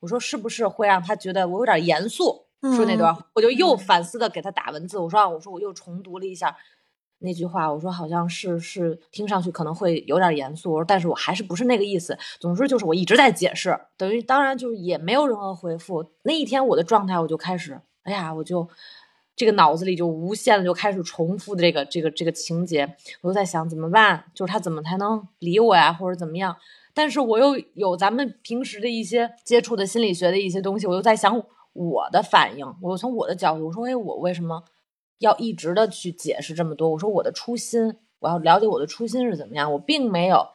我说是不是会让他觉得我有点严肃？说那段，我就又反思的给他打文字。我说，啊，我说我又重读了一下。那句话，我说好像是是听上去可能会有点严肃，我说但是我还是不是那个意思。总之就是我一直在解释，等于当然就是也没有任何回复。那一天我的状态我就开始，哎呀，我就这个脑子里就无限的就开始重复的这个这个这个情节，我就在想怎么办，就是他怎么才能理我呀，或者怎么样？但是我又有咱们平时的一些接触的心理学的一些东西，我又在想我的反应，我从我的角度，说哎，我为什么？要一直的去解释这么多，我说我的初心，我要了解我的初心是怎么样。我并没有，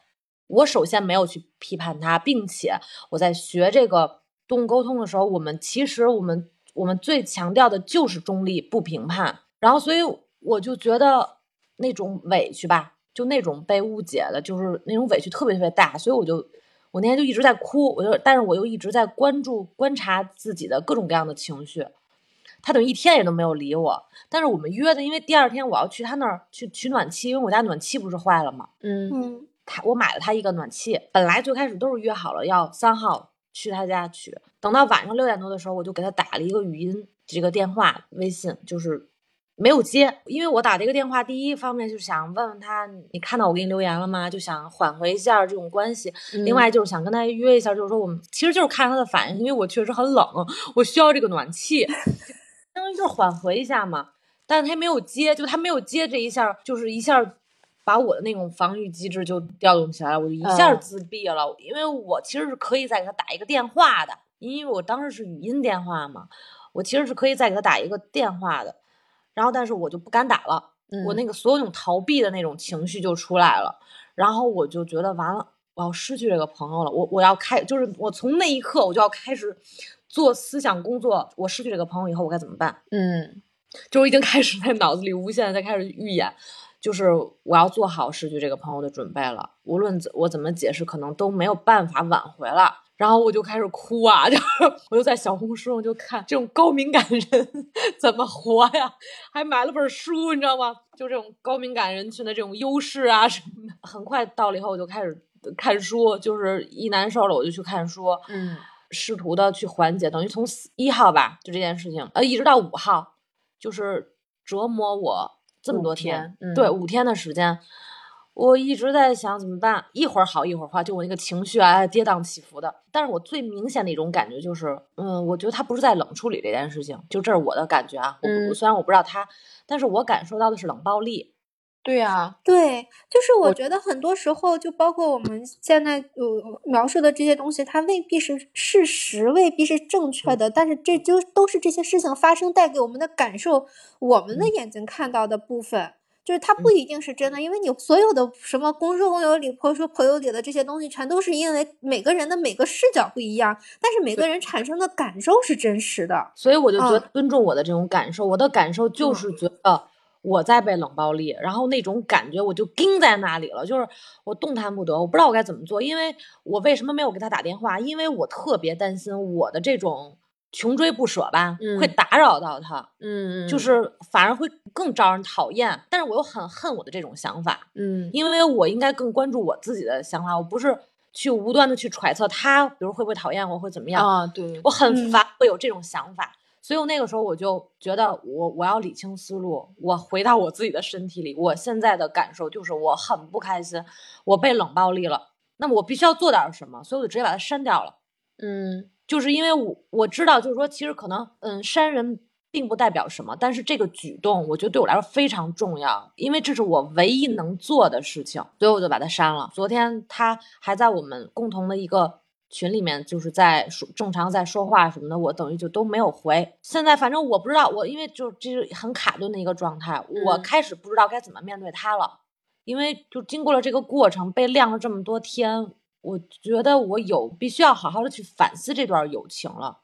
我首先没有去批判他，并且我在学这个动物沟通的时候，我们其实我们我们最强调的就是中立不评判。然后，所以我就觉得那种委屈吧，就那种被误解的，就是那种委屈特别特别大。所以我就我那天就一直在哭，我就但是我又一直在关注观察自己的各种各样的情绪。他等于一天也都没有理我，但是我们约的，因为第二天我要去他那儿去取暖气，因为我家暖气不是坏了吗？嗯嗯，他我买了他一个暖气，本来最开始都是约好了要三号去他家取，等到晚上六点多的时候，我就给他打了一个语音这个电话，微信就是没有接，因为我打这个电话，第一方面就是想问问他，你看到我给你留言了吗？就想缓和一下这种关系，另外就是想跟他约一下，就是说我们其实就是看他的反应，因为我确实很冷，我需要这个暖气。相当于就是缓和一下嘛，但是他没有接，就他没有接这一下，就是一下把我的那种防御机制就调动起来了，我就一下自闭了。因为我其实是可以再给他打一个电话的，因为我当时是语音电话嘛，我其实是可以再给他打一个电话的。然后，但是我就不敢打了，我那个所有那种逃避的那种情绪就出来了。然后我就觉得完了，我要失去这个朋友了，我我要开，就是我从那一刻我就要开始。做思想工作，我失去这个朋友以后我该怎么办？嗯，就我已经开始在脑子里无限的在开始预演，就是我要做好失去这个朋友的准备了。无论怎我怎么解释，可能都没有办法挽回了。然后我就开始哭啊，就我就在小红书上就看这种高敏感人怎么活呀，还买了本书，你知道吗？就这种高敏感人群的这种优势啊什么的。很快到了以后，我就开始看书，就是一难受了我就去看书。嗯。试图的去缓解，等于从一号吧，就这件事情，呃，一直到五号，就是折磨我这么多天，对，五天的时间，我一直在想怎么办，一会儿好一会儿坏，就我那个情绪啊，跌宕起伏的。但是我最明显的一种感觉就是，嗯，我觉得他不是在冷处理这件事情，就这是我的感觉啊。我虽然我不知道他，但是我感受到的是冷暴力。对呀，对，就是我觉得很多时候，就包括我们现在呃描述的这些东西，它未必是事实，未必是正确的，但是这就都是这些事情发生带给我们的感受，我们的眼睛看到的部分，就是它不一定是真的，因为你所有的什么公说公有理，婆说婆有理的这些东西，全都是因为每个人的每个视角不一样，但是每个人产生的感受是真实的，所以我就觉得尊重我的这种感受，我的感受就是觉得。我在被冷暴力，然后那种感觉我就钉在那里了，就是我动弹不得，我不知道我该怎么做。因为我为什么没有给他打电话？因为我特别担心我的这种穷追不舍吧，会打扰到他，嗯，就是反而会更招人讨厌。但是我又很恨我的这种想法，嗯，因为我应该更关注我自己的想法，我不是去无端的去揣测他，比如会不会讨厌我，会怎么样啊？对我很烦会有这种想法。所以，我那个时候我就觉得，我我要理清思路，我回到我自己的身体里。我现在的感受就是，我很不开心，我被冷暴力了。那么，我必须要做点什么，所以我就直接把它删掉了。嗯，就是因为我我知道，就是说，其实可能，嗯，删人并不代表什么，但是这个举动，我觉得对我来说非常重要，因为这是我唯一能做的事情，所以我就把它删了。昨天他还在我们共同的一个群里面就是在说正常在说话什么的，我等于就都没有回。现在反正我不知道，我因为就这是很卡顿的一个状态，我开始不知道该怎么面对他了。因为就经过了这个过程，被晾了这么多天，我觉得我有必须要好好的去反思这段友情了。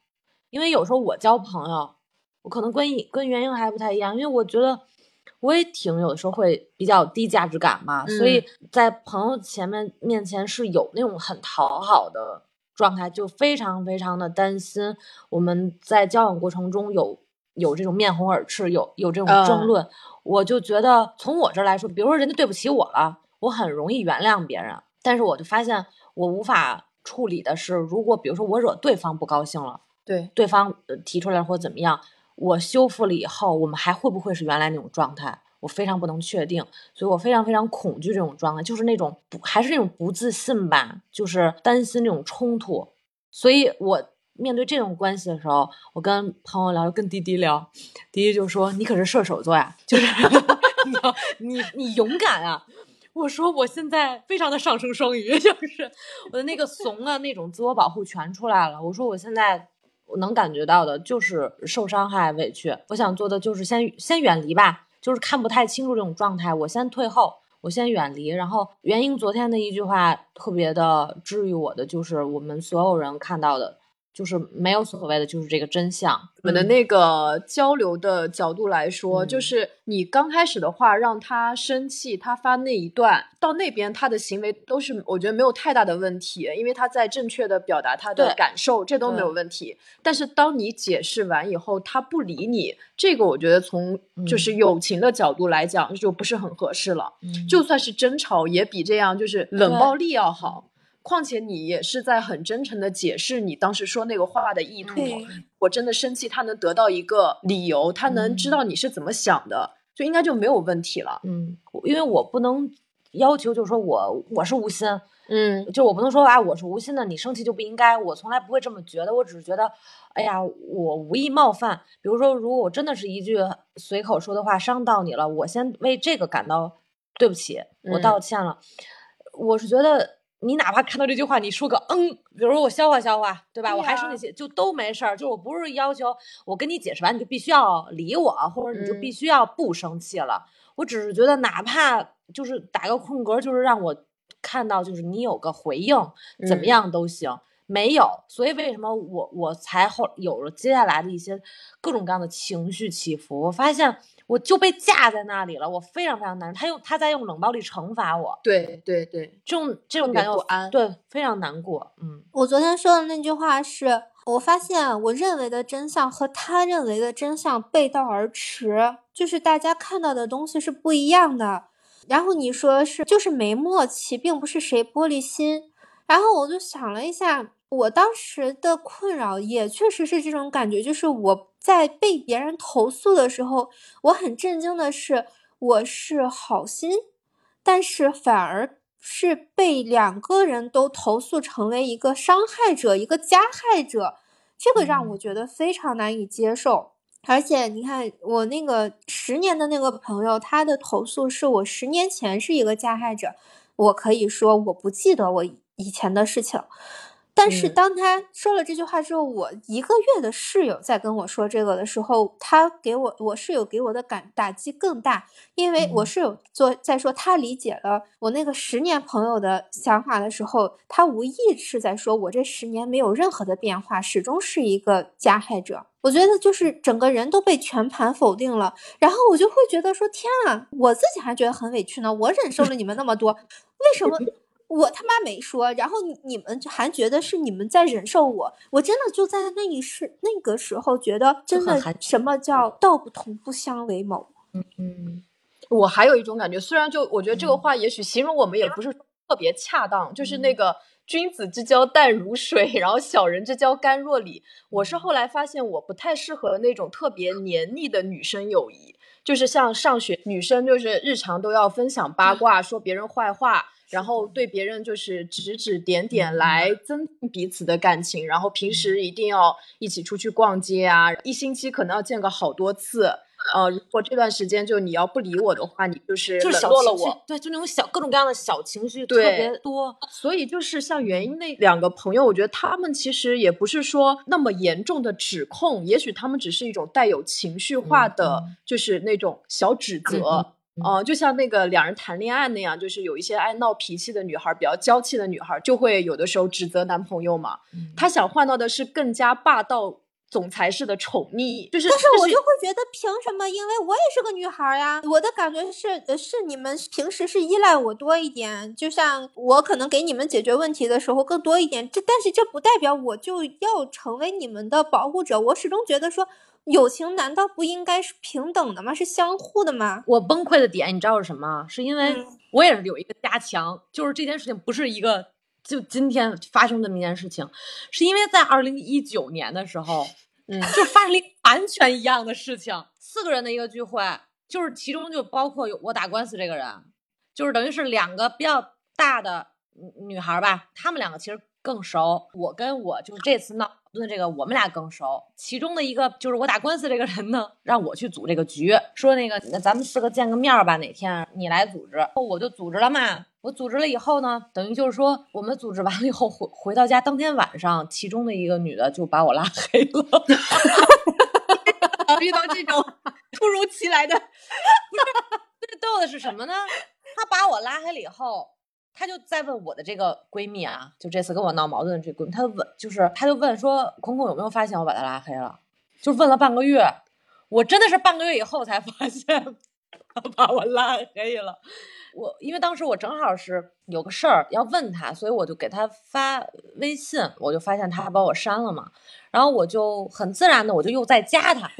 因为有时候我交朋友，我可能跟跟原英还不太一样，因为我觉得我也挺有的时候会比较低价值感嘛，所以在朋友前面面前是有那种很讨好的。状态就非常非常的担心，我们在交往过程中有有这种面红耳赤，有有这种争论，我就觉得从我这儿来说，比如说人家对不起我了，我很容易原谅别人，但是我就发现我无法处理的是，如果比如说我惹对方不高兴了，对，对方提出来或怎么样，我修复了以后，我们还会不会是原来那种状态？我非常不能确定，所以我非常非常恐惧这种状态，就是那种不还是那种不自信吧，就是担心这种冲突。所以我面对这种关系的时候，我跟朋友聊，跟滴滴聊，滴滴就说：“你可是射手座呀，就是 你你勇敢啊。”我说：“我现在非常的上升双鱼，就是我的那个怂啊那种自我保护全出来了。”我说：“我现在我能感觉到的就是受伤害、委屈，我想做的就是先先远离吧。”就是看不太清楚这种状态，我先退后，我先远离。然后元英昨天的一句话特别的治愈我的，就是我们所有人看到的。就是没有所谓的，就是这个真相。我们的那个交流的角度来说，就是你刚开始的话让他生气，他发那一段到那边，他的行为都是我觉得没有太大的问题，因为他在正确的表达他的感受，这都没有问题。但是当你解释完以后，他不理你，这个我觉得从就是友情的角度来讲就不是很合适了。就算是争吵，也比这样就是冷暴力要好。况且你也是在很真诚的解释你当时说那个话的意图。我真的生气，他能得到一个理由，他能知道你是怎么想的，就应该就没有问题了。嗯，因为我不能要求，就是说我我是无心。嗯，就我不能说啊，我是无心的，你生气就不应该。我从来不会这么觉得，我只是觉得，哎呀，我无意冒犯。比如说，如果我真的是一句随口说的话伤到你了，我先为这个感到对不起，我道歉了。我是觉得。你哪怕看到这句话，你说个嗯，比如说我消化消化，对吧？我还生气，就都没事儿。就我不是要求我跟你解释完，你就必须要理我，或者你就必须要不生气了。我只是觉得，哪怕就是打个空格，就是让我看到，就是你有个回应，怎么样都行。没有，所以为什么我我才后有了接下来的一些各种各样的情绪起伏？我发现我就被架在那里了，我非常非常难受。他用他在用冷暴力惩罚我，对对对，这种这种感觉不安，对，非常难过。嗯，我昨天说的那句话是我发现我认为的真相和他认为的真相背道而驰，就是大家看到的东西是不一样的。然后你说是就是没默契，并不是谁玻璃心。然后我就想了一下。我当时的困扰也确实是这种感觉，就是我在被别人投诉的时候，我很震惊的是，我是好心，但是反而是被两个人都投诉成为一个伤害者、一个加害者，这个让我觉得非常难以接受。而且你看，我那个十年的那个朋友，他的投诉是我十年前是一个加害者，我可以说我不记得我以前的事情。但是当他说了这句话之后，我一个月的室友在跟我说这个的时候，他给我我室友给我的感打击更大，因为我室友做在说他理解了我那个十年朋友的想法的时候，他无意是在说我这十年没有任何的变化，始终是一个加害者。我觉得就是整个人都被全盘否定了，然后我就会觉得说天啊，我自己还觉得很委屈呢，我忍受了你们那么多，为什么？我他妈没说，然后你你们还觉得是你们在忍受我，我真的就在那一时那个时候觉得真的什么叫道不同不相为谋。嗯嗯，我还有一种感觉，虽然就我觉得这个话也许形容我们也不是特别恰当，就是那个君子之交淡如水，然后小人之交甘若醴。我是后来发现我不太适合那种特别黏腻的女生友谊，就是像上学女生就是日常都要分享八卦，说别人坏话。然后对别人就是指指点点来增进彼此的感情，然后平时一定要一起出去逛街啊，一星期可能要见个好多次，呃，如果这段时间就你要不理我的话，你就是冷落了我。，对，就那种小各种各样的小情绪特别多。所以就是像原因那两个朋友，我觉得他们其实也不是说那么严重的指控，也许他们只是一种带有情绪化的，嗯就是那种小指责。嗯嗯呃，就像那个两人谈恋爱那样，就是有一些爱闹脾气的女孩，比较娇气的女孩，就会有的时候指责男朋友嘛。嗯她想换到的是更加霸道总裁式的宠溺，就是但是我就就会觉得，凭什么？因为我也是个女孩儿呀。我的感觉是，呃是你们平时是依赖我多一点，就像我可能给你们解决问题的时候更多一点。这但是这不代表我就要成为你们的保护者。我始终觉得说，友情难道不应该是平等的吗？是相互的吗？我崩溃的点，你知道是什么？是因为嗯我也是有一个加强，就是这件事情不是一个就今天发生这么一件事情，是因为在二零一九年的时候，嗯就发生了一个完全一样的事情，四个人的一个聚会，就是其中就包括有我打官司这个人，就是等于是两个比较大的女女孩儿吧，她们两个其实更熟，我跟我就是这次闹矛盾这个，我们俩更熟。其中的一个就是我打官司这个人呢，让我去组这个局，说那个那咱们四个见个面吧，哪天你来组织，我就组织了嘛。我组织了以后呢，等于就是说我们组织完了以后回回到家，当天晚上，其中的一个女的就把我拉黑了。遇到这种 突如其来的，最逗的是什么呢？她把我拉黑了以后，她就在问我的这个闺蜜啊，就这次跟我闹矛盾的这闺蜜，她就问，就是她就问说，孔孔有没有发现我把她拉黑了？就问了半个月，我真的是半个月以后才发现她把我拉黑了。我因为当时我正好是有个事儿要问她，所以我就给她发微信，我就发现她把我删了嘛，然后我就很自然的我就又再加她，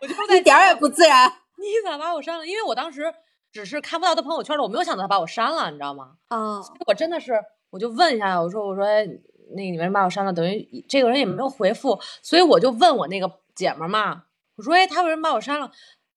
我就一点儿也不自然。你咋把我删了？因为我当时只是看不到他朋友圈了，我没有想到他把我删了，你知道吗？嗯，我真的是，我就问一下，我说我说，哎，那个你为什么把我删了？等于这个人也没有回复，所以我就问我那个姐们儿嘛，我说，哎，他为什么把我删了？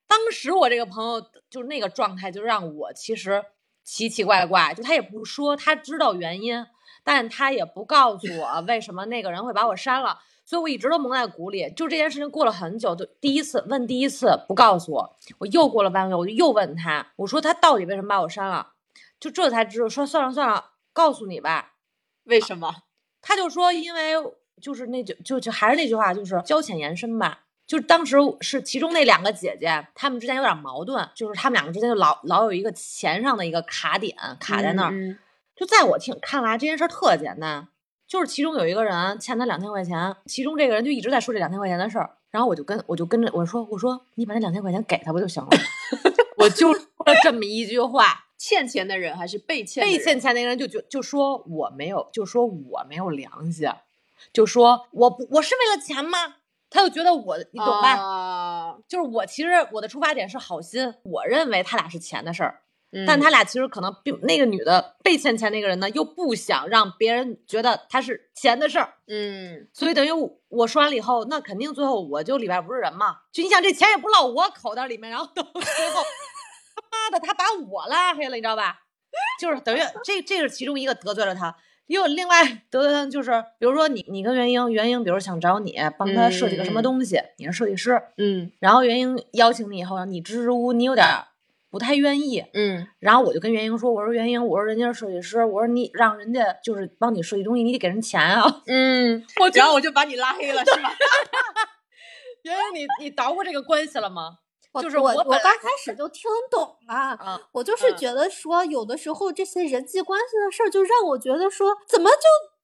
当时我这个朋友就是那个状态，就让我其实奇奇怪怪，就他也不说，他知道原因，但他也不告诉我为什么那个人会把我删了。所以我一直都蒙在鼓里，就这件事情过了很久，就第一次问第一次不告诉我，我又过了半个月，我就又问他，我说他到底为什么把我删了？就这才知道，说算了算了，告诉你吧。为什么？他就说，因为就是那句就就还是那句话，就是交浅言深吧。就是当时是其中那两个姐姐，她们之间有点矛盾，就是她们两个之间就老老有一个钱上的一个卡点卡在那儿。嗯就在我听看来，这件事儿特简单，就是其中有一个人欠他两千块钱，其中这个人就一直在说这两千块钱的事儿，然后我就跟我就跟着我说我说你把那两千块钱给他不就行了？我就说了这么一句话，欠钱的人还是被欠？被欠钱那个人就就就说我没有，就说我没有良心，就说我不我是为了钱吗？他就觉得我你懂吧？啊就是我其实我的出发点是好心，我认为他俩是钱的事儿，嗯但他俩其实可能并那个女的被欠钱那个人呢，又不想让别人觉得他是钱的事儿，嗯所以等于我我说完了以后，那肯定最后我就里边不是人嘛。就你想这钱也不落我口袋里面，然后到最后他妈的他把我拉黑了，你知道吧？就是等于这这是其中一个得罪了他。又另外得罪他就是，比如说你你跟袁英，袁英比如想找你帮他设计个什么嗯东西，你是设计师，嗯然后袁英邀请你以后，你支支吾吾，你有点儿不太愿意，嗯然后我就跟袁英说，我说袁英，我说人家是设计师，我说你让人家就是帮你设计东西，你得给人钱啊。嗯，我觉得然后我就把你拉黑了，是吧？袁英，你你捣鼓这个关系了吗？就是我我我刚开始就听懂了，啊，我就是嗯觉得说，有的时候这些人际关系的事儿，就让我觉得说，怎么就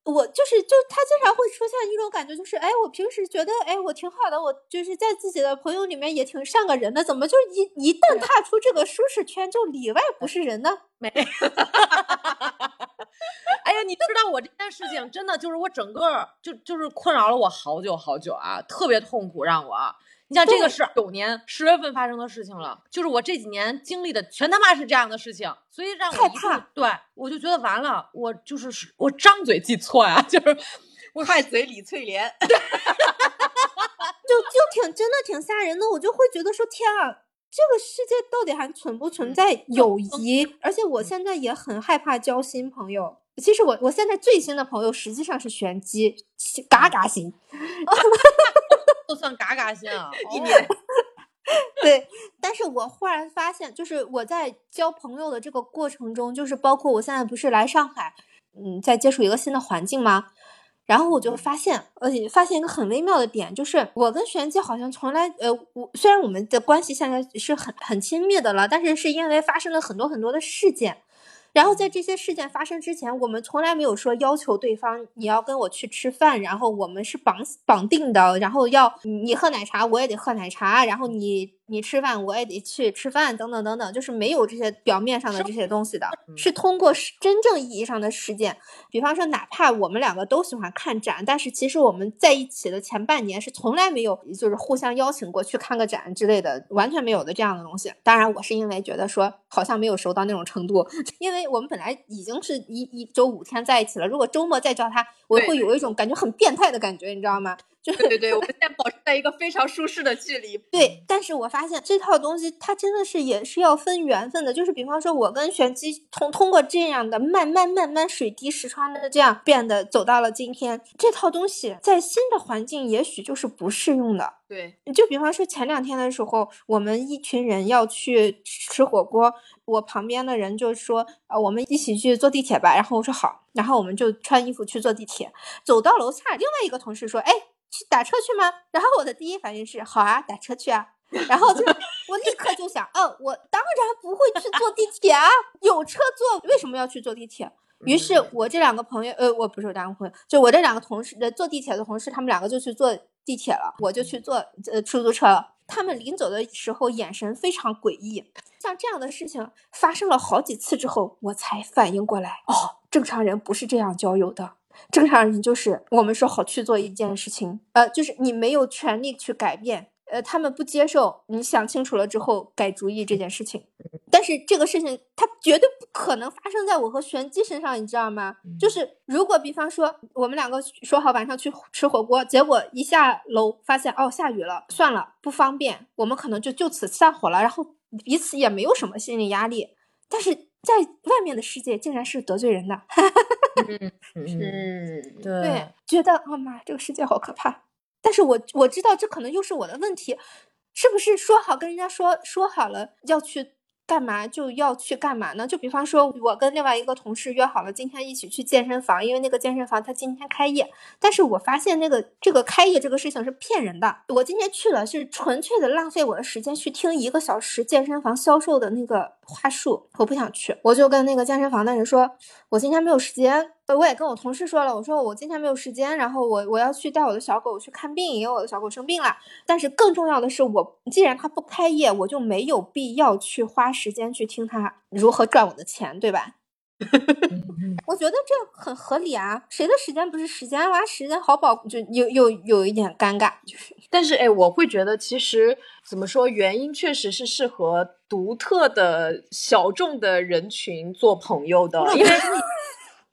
我就是就他经常会出现一种感觉，就是哎，我平时觉得哎我挺好的，我就是在自己的朋友里面也挺善个人的，怎么就一一旦踏出这个舒适圈，就里外不是人呢？没。哎呀，你知道我这件事情真的就是我整个就就是困扰了我好久好久啊，特别痛苦，让我。你像这个是九年十月份发生的事情了，就是我这几年经历的全他妈是这样的事情，所以让我害怕对我就觉得完了，我就是我张嘴记错呀，就是 我害嘴李翠莲，就就挺真的挺吓人的，我就会觉得说天啊。这个世界到底还存不存在友谊？而且我现在也很害怕交新朋友。其实我我现在最新的朋友实际上是玄机，嘎嘎新。都算嘎嘎心啊，一年。对，但是我忽然发现，就是我在交朋友的这个过程中，就是包括我现在不是来上海，嗯，在接触一个新的环境吗？然后我就发现，呃，发现一个很微妙的点，就是我跟玄机好像从来，呃，我虽然我们的关系现在是很很亲密的了，但是是因为发生了很多很多的事件。然后在这些事件发生之前，我们从来没有说要求对方你要跟我去吃饭，然后我们是绑绑定的，然后要你喝奶茶我也得喝奶茶，然后你。你吃饭，我也得去吃饭，等等等等，就是没有这些表面上的这些东西的，是通过真正意义上的实践。比方说，哪怕我们两个都喜欢看展，但是其实我们在一起的前半年是从来没有，就是互相邀请过去看个展之类的，完全没有的这样的东西。当然，我是因为觉得说好像没有熟到那种程度，因为我们本来已经是一一周五天在一起了，如果周末再叫他，我会有一种感觉很变态的感觉，你知道吗？就对对对，我们现在保持在一个非常舒适的距离。对，但是我发现这套东西它真的是也是要分缘分的。就是比方说，我跟玄机通通过这样的慢慢慢慢水滴石穿的这样变得走到了今天，这套东西在新的环境也许就是不适用的。对，就比方说前两天的时候，我们一群人要去吃火锅，我旁边的人就说啊，我们一起去坐地铁吧。然后我说好，然后我们就穿衣服去坐地铁，走到楼下，另外一个同事说，哎。去打车去吗？然后我的第一反应是好啊，打车去啊。然后就我立刻就想，嗯，我当然不会去坐地铁啊，有车坐，为什么要去坐地铁？于是我这两个朋友，呃，我不是我两个朋友，就我这两个同事，呃，坐地铁的同事，他们两个就去坐地铁了，我就去坐呃出租车了。他们临走的时候眼神非常诡异。像这样的事情发生了好几次之后，我才反应过来，哦，正常人不是这样交友的。正常人就是我们说好去做一件事情，呃，就是你没有权利去改变，呃，他们不接受你想清楚了之后改主意这件事情。但是这个事情它绝对不可能发生在我和玄机身上，你知道吗？就是如果比方说我们两个说好晚上去吃火锅，结果一下楼发现哦下雨了，算了不方便，我们可能就就此散伙了，然后彼此也没有什么心理压力。但是在外面的世界竟然是得罪人的。嗯 嗯，对，觉得哦妈，这个世界好可怕。但是我我知道这可能又是我的问题，是不是说好跟人家说说好了要去？干嘛就要去干嘛呢？就比方说，我跟另外一个同事约好了今天一起去健身房，因为那个健身房他今天开业。但是我发现那个这个开业这个事情是骗人的。我今天去了，是纯粹的浪费我的时间去听一个小时健身房销售的那个话术，我不想去。我就跟那个健身房的人说，我今天没有时间。我也跟我同事说了，我说我今天没有时间，然后我我要去带我的小狗去看病，因为我的小狗生病了。但是更重要的是，我既然他不开业，我就没有必要去花时间去听他如何赚我的钱，对吧？我觉得这很合理啊，谁的时间不是时间啊？时间好宝，就又又有一点尴尬，就是。但是哎，我会觉得其实怎么说，原因确实是适合独特的小众的人群做朋友的，因为。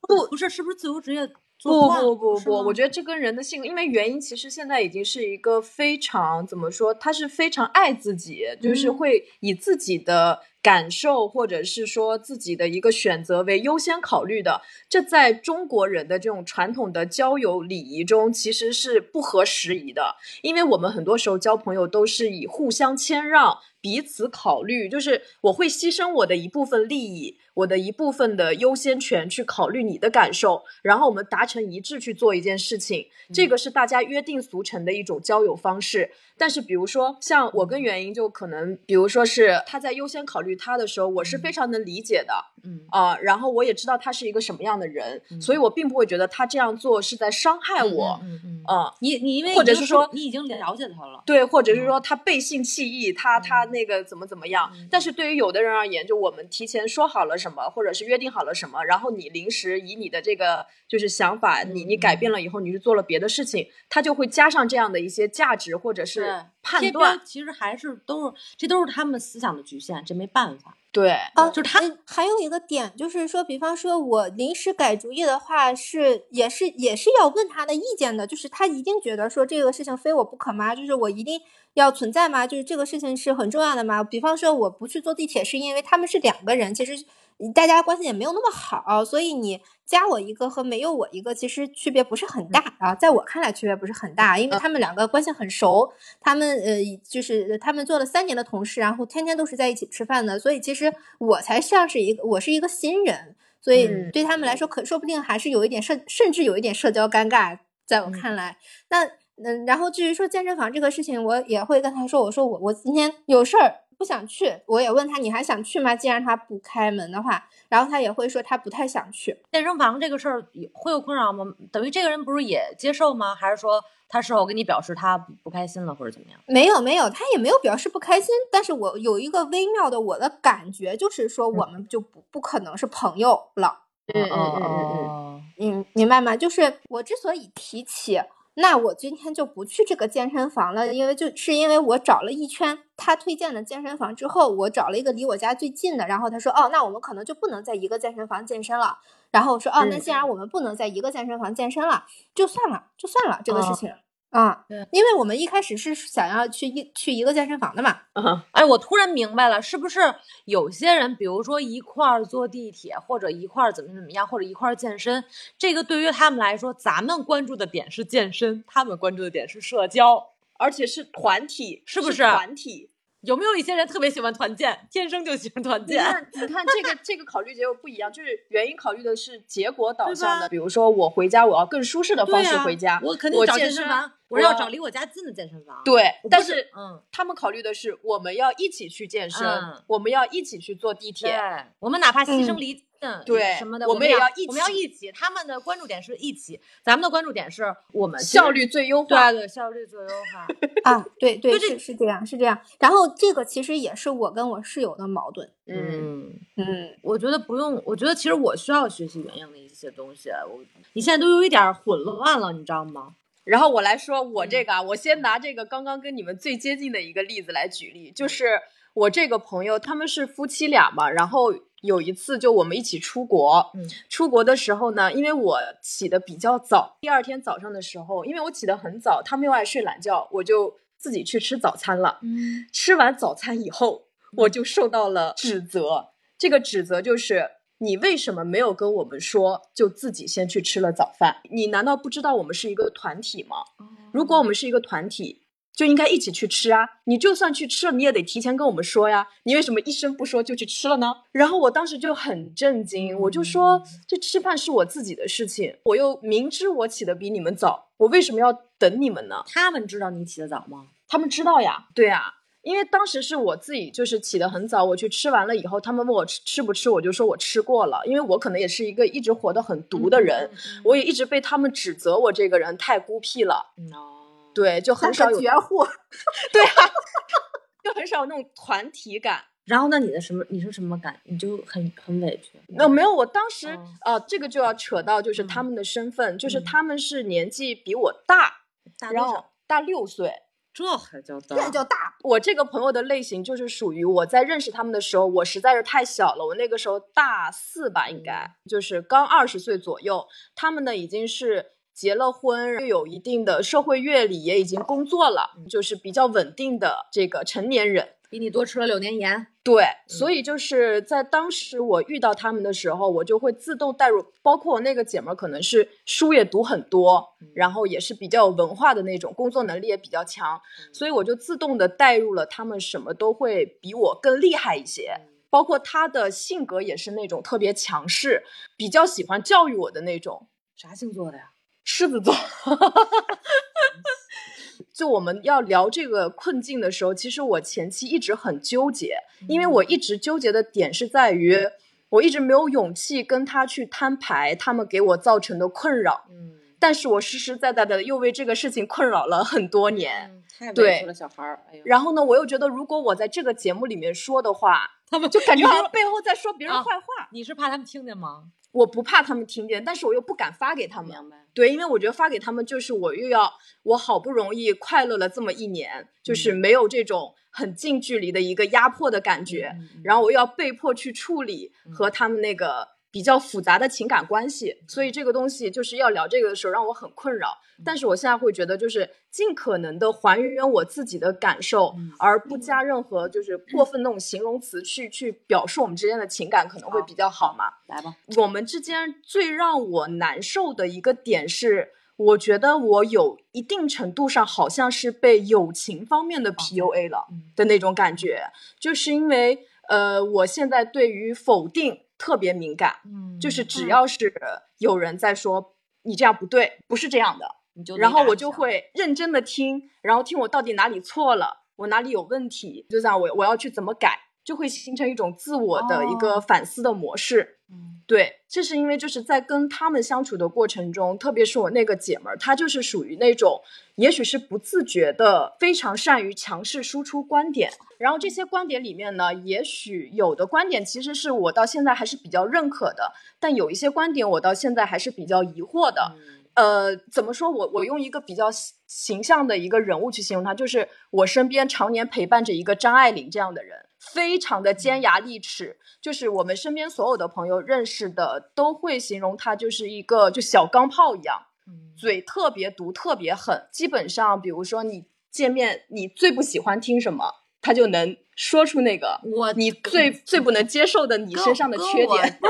不不是，是不是自由职业？不不不不，我觉得这跟人的性格，因为原因其实现在已经是一个非常怎么说，他是非常爱自己，就是会以自己的。感受或者是说自己的一个选择为优先考虑的，这在中国人的这种传统的交友礼仪中其实是不合时宜的，因为我们很多时候交朋友都是以互相谦让、彼此考虑，就是我会牺牲我的一部分利益、我的一部分的优先权去考虑你的感受，然后我们达成一致去做一件事情，这个是大家约定俗成的一种交友方式。但是比如说像我跟原因就可能，比如说是他在优先考虑。他的时候，我是非常能理解的，嗯。啊，然后我也知道他是一个什么样的人，所以我并不会觉得他这样做是在伤害我，嗯嗯。啊，你你因为或者是说你已经了解他了，对，或者是说他背信弃义，他他那个怎么怎么样？但是对于有的人而言，就我们提前说好了什么，或者是约定好了什么，然后你临时以你的这个就是想法，你你改变了以后，你去做了别的事情，他就会加上这样的一些价值或者是判断，其实还是都是这都是他们思想的局限，这没办法。对啊，就是他还有一个点，就是说，比方说我临时改主意的话，是也是也是要问他的意见的。就是他一定觉得说这个事情非我不可吗？就是我一定要存在吗？就是这个事情是很重要的吗？比方说我不去坐地铁，是因为他们是两个人，其实大家关系也没有那么好，所以你加我一个和没有我一个其实区别不是很大啊，在我看来区别不是很大，因为他们两个关系很熟，他们呃就是他们做了三年的同事，然后天天都是在一起吃饭的，所以其实我才像是一个我是一个新人，所以对他们来说可说不定还是有一点社，甚至有一点社交尴尬，在我看来，那。嗯，然后至于说健身房这个事情，我也会跟他说，我说我我今天有事儿不想去，我也问他你还想去吗？既然他不开门的话，然后他也会说他不太想去健身房这个事儿会有困扰吗？等于这个人不是也接受吗？还是说他事后跟你表示他不开心了或者怎么样？没有没有，他也没有表示不开心，但是我有一个微妙的我的感觉，就是说我们就不不可能是朋友了。嗯嗯嗯嗯嗯，嗯，明白吗？就是我之所以提起。那我今天就不去这个健身房了，因为就是因为我找了一圈他推荐的健身房之后，我找了一个离我家最近的，然后他说，哦，那我们可能就不能在一个健身房健身了。然后我说，哦，那既然我们不能在一个健身房健身了，就算了，就算了这个事情。啊，对，因为我们一开始是想要去一去一个健身房的嘛。嗯，哎，我突然明白了，是不是有些人，比如说一块儿坐地铁，或者一块儿怎么怎么样，或者一块儿健身，这个对于他们来说，咱们关注的点是健身，他们关注的点是社交，而且是团体，是不是团体？有没有一些人特别喜欢团建，天生就喜欢团建？你看，你看这个这个考虑结果不一样，就是原因考虑的是结果导向的。比如说我回家，我要更舒适的方式回家，我肯定找健身房，我要找离我家近的健身房。对，但是嗯，他们考虑的是我们要一起去健身，我们要一起去坐地铁，我们哪怕牺牲离。嗯，对，什么的，我们也要一起，我们要一起。他们的关注点是一起，咱们的关注点是我们效率最优化，对对，效率最优化 啊，对对，是是这样，是这样。然后这个其实也是我跟我室友的矛盾。嗯嗯，我觉得不用，我觉得其实我需要学习原样的一些东西。我你现在都有一点混乱了，你知道吗？然后我来说我这个啊，我先拿这个刚刚跟你们最接近的一个例子来举例，就是我这个朋友他们是夫妻俩嘛，然后。有一次，就我们一起出国，嗯，出国的时候呢，因为我起的比较早，第二天早上的时候，因为我起得很早，他们又爱睡懒觉，我就自己去吃早餐了。嗯，吃完早餐以后，我就受到了指责。这个指责就是，你为什么没有跟我们说，就自己先去吃了早饭？你难道不知道我们是一个团体吗？如果我们是一个团体。就应该一起去吃啊！你就算去吃了，你也得提前跟我们说呀。你为什么一声不说就去吃了呢？然后我当时就很震惊，我就说这吃饭是我自己的事情，我又明知我起的比你们早，我为什么要等你们呢？他们知道你起得早吗？他们知道呀。对啊，因为当时是我自己就是起得很早，我去吃完了以后，他们问我吃吃不吃，我就说我吃过了，因为我可能也是一个一直活得很毒的人，我也一直被他们指责我这个人太孤僻了。对，就很少有绝户，对啊，就很少有那种团体感。然后，那你的什么？你是什么感？你就很很委屈？那没有，我当时呃，这个就要扯到就是他们的身份，就是他们是年纪比我大，大多少？大六岁，这还叫大？这叫大？我这个朋友的类型就是属于我在认识他们的时候，我实在是太小了，我那个时候大四吧，应该就是刚二十岁左右。他们呢，已经是。结了婚，又有一定的社会阅历，也已经工作了，就是比较稳定的这个成年人，比你多吃了六年盐。对，所以就是在当时我遇到他们的时候，我就会自动带入，包括我那个姐们儿，可能是书也读很多，然后也是比较有文化的那种，工作能力也比较强，所以我就自动的带入了他们，什么都会比我更厉害一些，包括他的性格也是那种特别强势，比较喜欢教育我的那种。啥星座的呀？狮子座，就我们要聊这个困境的时候，其实我前期一直很纠结，因为我一直纠结的点是在于，我一直没有勇气跟他去摊牌，他们给我造成的困扰。嗯，但是我实实在在的又为这个事情困扰了很多年。太委屈了，小孩儿。然后呢，我又觉得如果我在这个节目里面说的话，他们就感觉好像背后在说别人坏话。你是怕他们听见吗？我不怕他们听见，但是我又不敢发给他们。对，因为我觉得发给他们就是我又要我好不容易快乐了这么一年，就是。没有这种很近距离的一个压迫的感觉，然后我又要被迫去处理和他们那个比较复杂的情感关系，所以这个东西就是要聊这个的时候让我很困扰。但是我现在会觉得，就是尽可能的还原我自己的感受，而不加任何就是过分那种形容词去去表述我们之间的情感，可能会比较好嘛。来吧，我们之间最让我难受的一个点是，我觉得我有一定程度上好像是被友情方面的 PUA 了的那种感觉，就是因为呃，我现在对于否定。特别敏感，嗯，就是只要是有人在说你这样不对，不是这样的，你就然后我就会认真的听，然后听我到底哪里错了，我哪里有问题，就这样我我要去怎么改，就会形成一种自我的一个反思的模式。嗯，对，这是因为就是在跟他们相处的过程中，特别是我那个姐们儿，她就是属于那种。也许是不自觉的，非常善于强势输出观点。然后这些观点里面呢，也许有的观点其实是我到现在还是比较认可的，但有一些观点我到现在还是比较疑惑的。呃，怎么说？我我用一个比较形象的一个人物去形容他，就是我身边常年陪伴着一个张爱玲这样的人，非常的尖牙利齿。就是我们身边所有的朋友认识的都会形容他就是一个就小钢炮一样。嘴特别毒，特别狠。基本上，比如说你见面，你最不喜欢听什么，他就能说出那个我你最最不能接受的你身上的缺点。那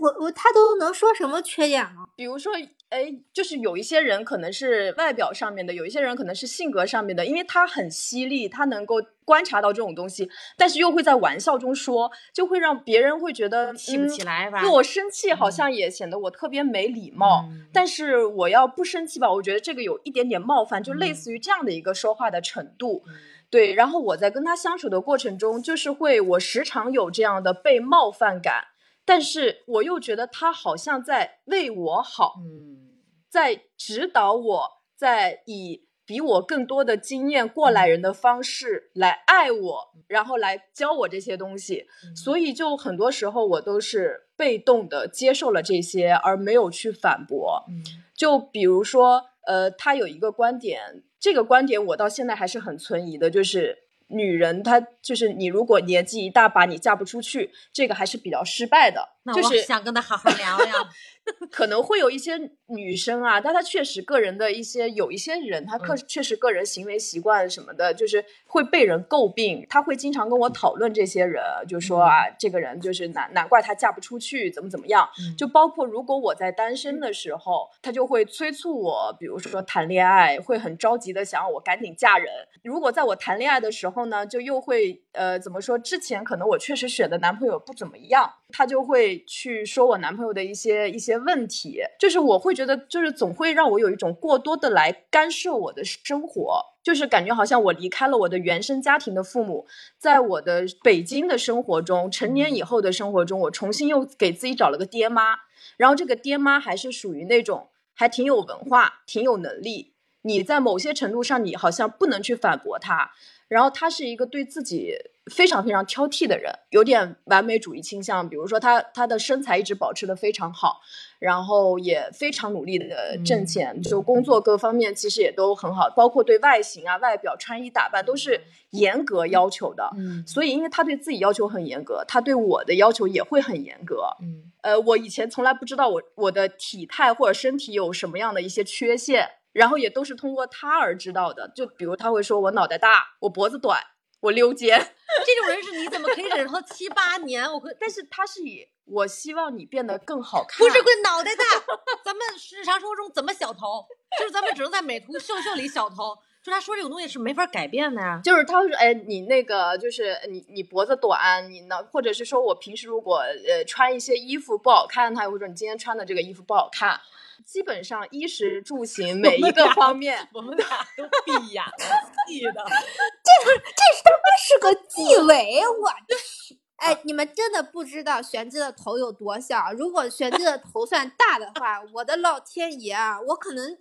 我我他都能说什么缺点啊？比如说。哎，就是有一些人可能是外表上面的，有一些人可能是性格上面的，因为他很犀利，他能够观察到这种东西，但是又会在玩笑中说，就会让别人会觉得气不起来吧？对我生气好像也显得我特别没礼貌，但是我要不生气吧，我觉得这个有一点点冒犯，就类似于这样的一个说话的程度。对，然后我在跟他相处的过程中，就是会我时常有这样的被冒犯感。但是我又觉得他好像在为我好，嗯，在指导我，在以比我更多的经验过来人的方式来爱我，然后来教我这些东西。所以就很多时候我都是被动的接受了这些，而没有去反驳。就比如说，呃，他有一个观点，这个观点我到现在还是很存疑的，就是。女人，她就是你，如果年纪一大把，你嫁不出去，这个还是比较失败的。就是想跟他好好聊聊。可能会有一些女生啊，但她确实个人的一些，有一些人，她确确实个人行为习惯什么的，就是会被人诟病。她会经常跟我讨论这些人，就说啊，这个人就是难难怪她嫁不出去，怎么怎么样。就包括如果我在单身的时候，她就会催促我，比如说谈恋爱，会很着急的想让我赶紧嫁人。如果在我谈恋爱的时候呢，就又会呃怎么说？之前可能我确实选的男朋友不怎么样，她就会去说我男朋友的一些一些。问题。就是我会觉得，就是总会让我有一种过多的来干涉我的生活，就是感觉好像我离开了我的原生家庭的父母，在我的北京的生活中，成年以后的生活中，我重新又给自己找了个爹妈，然后这个爹妈还是属于那种还挺有文化、挺有能力，你在某些程度上你好像不能去反驳他，然后他是一个对自己。非常非常挑剔的人，有点完美主义倾向。比如说，他他的身材一直保持的非常好，然后也非常努力的挣钱，就工作各方面其实也都很好，包括对外形啊、外表、穿衣打扮都是严格要求的。嗯，所以因为他对自己要求很严格，他对我的要求也会很严格。嗯，呃，我以前从来不知道我我的体态或者身体有什么样的一些缺陷，然后也都是通过他而知道的。就比如他会说我脑袋大，我脖子短。我溜肩，这种人是你怎么可以忍受七八年？我可，但是他是以我希望你变得更好看，不是个脑袋大。咱们日常生活中怎么小头？就是咱们只能在美图秀秀里小头。就他说这种东西是没法改变的呀。就是他会说，哎，你那个就是你你脖子短，你呢，或者是说我平时如果呃穿一些衣服不好看，他也会说你今天穿的这个衣服不好看。基本上衣食住 行每一个方面，我们俩都闭眼记的。这这他妈是个 纪委，我去！哎，你们真的不知道玄机的头有多小。如果玄机的头算大的话，我的老天爷啊，我可能。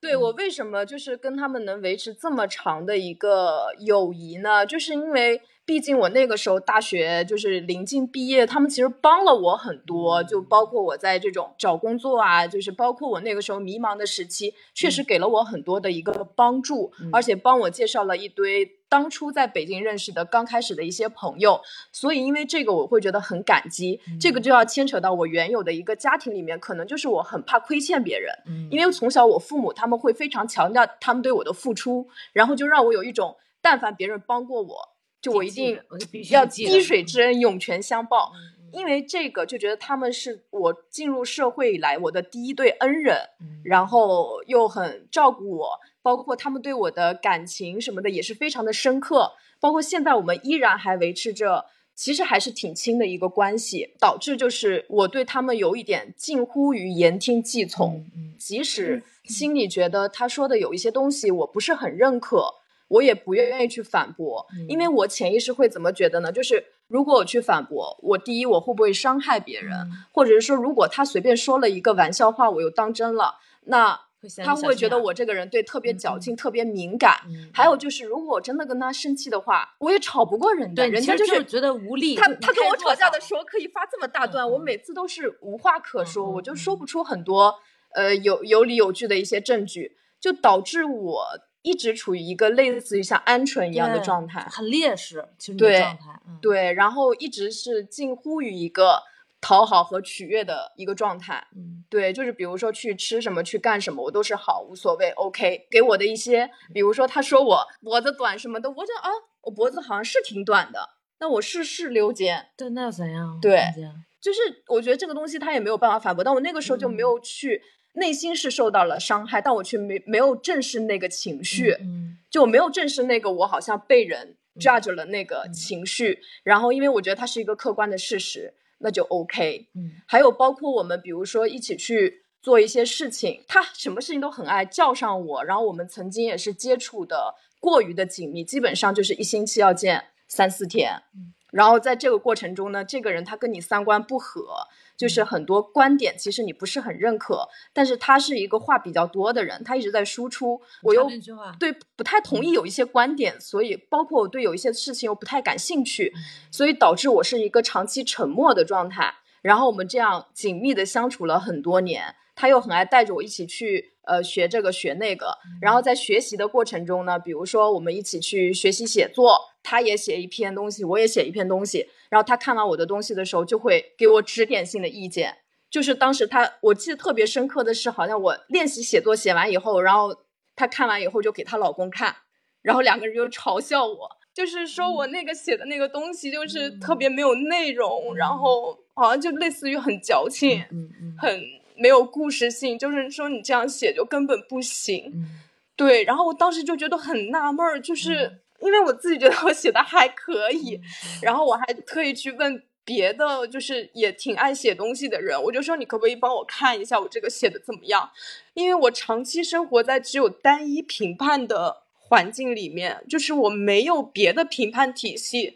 对我为什么就是跟他们能维持这么长的一个友谊呢？就是因为毕竟我那个时候大学就是临近毕业，他们其实帮了我很多，就包括我在这种找工作啊，就是包括我那个时候迷茫的时期，确实给了我很多的一个帮助，而且帮我介绍了一堆当初在北京认识的刚开始的一些朋友，所以因为这个我会觉得很感激。这个就要牵扯到我原有的一个家庭里面，可能就是我很怕亏欠别人，因为从小我父母他们会非常强调他们对我的付出，然后就让我有一种但凡别人帮过我。就我一定要滴水之恩涌泉相报，因为这个就觉得他们是我进入社会以来我的第一对恩人，然后又很照顾我，包括他们对我的感情什么的也是非常的深刻，包括现在我们依然还维持着，其实还是挺亲的一个关系，导致就是我对他们有一点近乎于言听计从，即使心里觉得他说的有一些东西我不是很认可。我也不愿意去反驳，因为我潜意识会怎么觉得呢？就是如果我去反驳，我第一我会不会伤害别人，或者是说如果他随便说了一个玩笑话，我又当真了，那他会觉得我这个人对特别矫情、特别敏感。还有就是，如果我真的跟他生气的话，我也吵不过人家，人家就是觉得无力。他他跟我吵架的时候可以发这么大段，我每次都是无话可说，我就说不出很多呃有有理有据的一些证据，就导致我。一直处于一个类似于像鹌鹑一样的状态，很劣势，其实对状态，对，然后一直是近乎于一个讨好和取悦的一个状态，嗯，对，就是比如说去吃什么，去干什么，我都是好无所谓，OK。给我的一些，比如说他说我脖子短什么的，我就啊，我脖子好像是挺短的，那我是是溜肩，对，那又怎样？对，就是我觉得这个东西他也没有办法反驳，但我那个时候就没有去。内心是受到了伤害，但我却没没有正视那个情绪，就没有正视那个我好像被人 judge 了那个情绪。然后，因为我觉得它是一个客观的事实，那就 OK。嗯，还有包括我们，比如说一起去做一些事情，他什么事情都很爱叫上我。然后我们曾经也是接触的过于的紧密，基本上就是一星期要见三四天。然后在这个过程中呢，这个人他跟你三观不合。就是很多观点，其实你不是很认可，但是他是一个话比较多的人，他一直在输出，我又对不太同意有一些观点，所以包括我对有一些事情又不太感兴趣，所以导致我是一个长期沉默的状态。然后我们这样紧密的相处了很多年，他又很爱带着我一起去呃学这个学那个，然后在学习的过程中呢，比如说我们一起去学习写作。他也写一篇东西，我也写一篇东西，然后他看完我的东西的时候，就会给我指点性的意见。就是当时他，我记得特别深刻的是，好像我练习写作写完以后，然后他看完以后就给她老公看，然后两个人就嘲笑我，就是说我那个写的那个东西就是特别没有内容，然后好像就类似于很矫情，很没有故事性，就是说你这样写就根本不行。对，然后我当时就觉得很纳闷儿，就是。因为我自己觉得我写的还可以，然后我还特意去问别的，就是也挺爱写东西的人，我就说你可不可以帮我看一下我这个写的怎么样？因为我长期生活在只有单一评判的环境里面，就是我没有别的评判体系，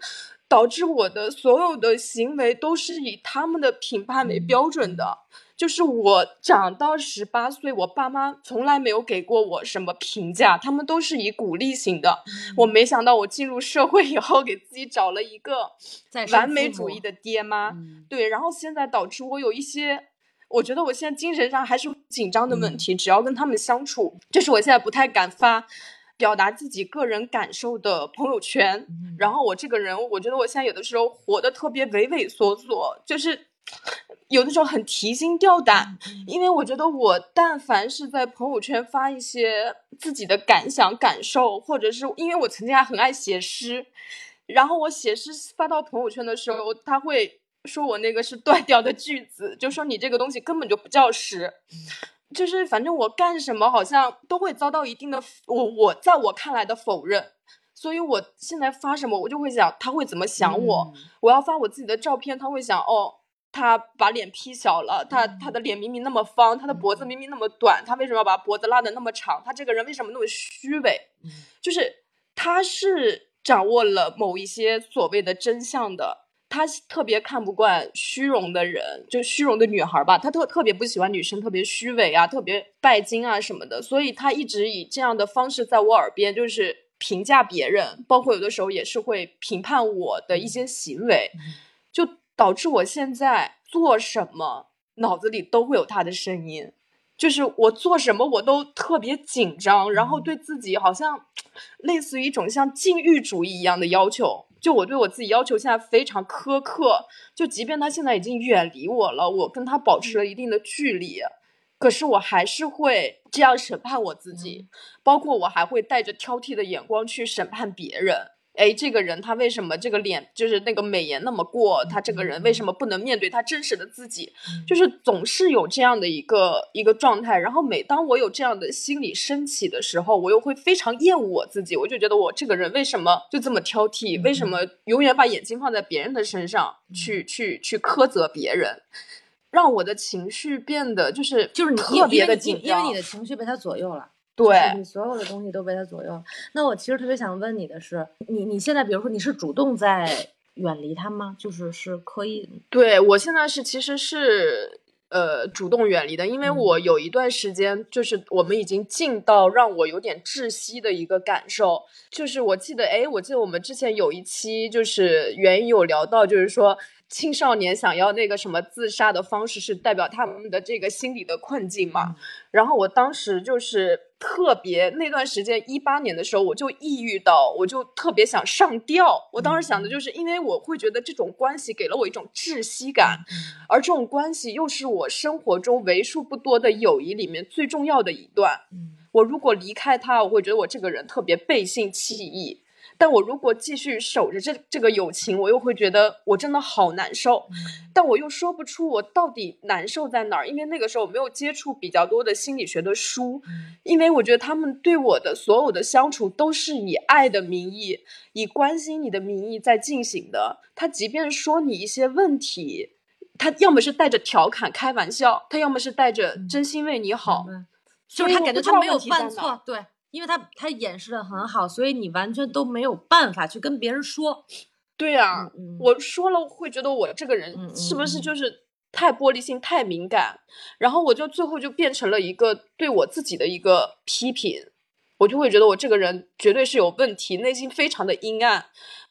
导致我的所有的行为都是以他们的评判为标准的。就是我长到十八岁，我爸妈从来没有给过我什么评价，他们都是以鼓励型的。我没想到我进入社会以后，给自己找了一个完美主义的爹妈。对，然后现在导致我有一些，我觉得我现在精神上还是紧张的问题。只要跟他们相处，就是我现在不太敢发表达自己个人感受的朋友圈。然后我这个人，我觉得我现在有的时候活得特别畏畏缩缩，就是。有的时候很提心吊胆，因为我觉得我但凡是在朋友圈发一些自己的感想、感受，或者是因为我曾经还很爱写诗，然后我写诗发到朋友圈的时候，他会说我那个是断掉的句子，就说你这个东西根本就不叫诗，就是反正我干什么好像都会遭到一定的我我在我看来的否认，所以我现在发什么我就会想他会怎么想我，我要发我自己的照片，他会想哦。他把脸 P 小了，他他的脸明明那么方，他的脖子明明那么短，他为什么要把脖子拉的那么长？他这个人为什么那么虚伪？就是他是掌握了某一些所谓的真相的，他特别看不惯虚荣的人，就虚荣的女孩吧，他特特别不喜欢女生特别虚伪啊，特别拜金啊什么的，所以他一直以这样的方式在我耳边就是评价别人，包括有的时候也是会评判我的一些行为，就导致我现在做什么脑子里都会有他的声音，就是我做什么我都特别紧张，然后对自己好像类似于一种像禁欲主义一样的要求。就我对我自己要求现在非常苛刻，就即便他现在已经远离我了，我跟他保持了一定的距离，可是我还是会这样审判我自己，包括我还会带着挑剔的眼光去审判别人。哎，这个人他为什么这个脸就是那个美颜那么过？他这个人为什么不能面对他真实的自己？就是总是有这样的一个一个状态。然后每当我有这样的心理升起的时候，我又会非常厌恶我自己。我就觉得我这个人为什么就这么挑剔？为什么永远把眼睛放在别人的身上去去去苛责别人？让我的情绪变得就是就是特别的紧张，因为你的情绪被他左右了。对你所有的东西都被他左右。那我其实特别想问你的是，你你现在比如说你是主动在远离他吗？就是是可以？对我现在是其实是呃主动远离的，因为我有一段时间就是我们已经近到让我有点窒息的一个感受。就是我记得哎，我记得我们之前有一期就是原因有聊到，就是说。青少年想要那个什么自杀的方式，是代表他们的这个心理的困境嘛？然后我当时就是特别那段时间，一八年的时候，我就抑郁到，我就特别想上吊。我当时想的就是，因为我会觉得这种关系给了我一种窒息感，而这种关系又是我生活中为数不多的友谊里面最重要的一段。我如果离开他，我会觉得我这个人特别背信弃义。但我如果继续守着这这个友情，我又会觉得我真的好难受，但我又说不出我到底难受在哪儿，因为那个时候我没有接触比较多的心理学的书，因为我觉得他们对我的所有的相处都是以爱的名义，以关心你的名义在进行的。他即便说你一些问题，他要么是带着调侃开玩笑，他要么是带着真心为你好，就是他感觉他没有犯错，对。因为他他掩饰的很好，所以你完全都没有办法去跟别人说。对呀，我说了会觉得我这个人是不是就是太玻璃心、太敏感？然后我就最后就变成了一个对我自己的一个批评，我就会觉得我这个人绝对是有问题，内心非常的阴暗。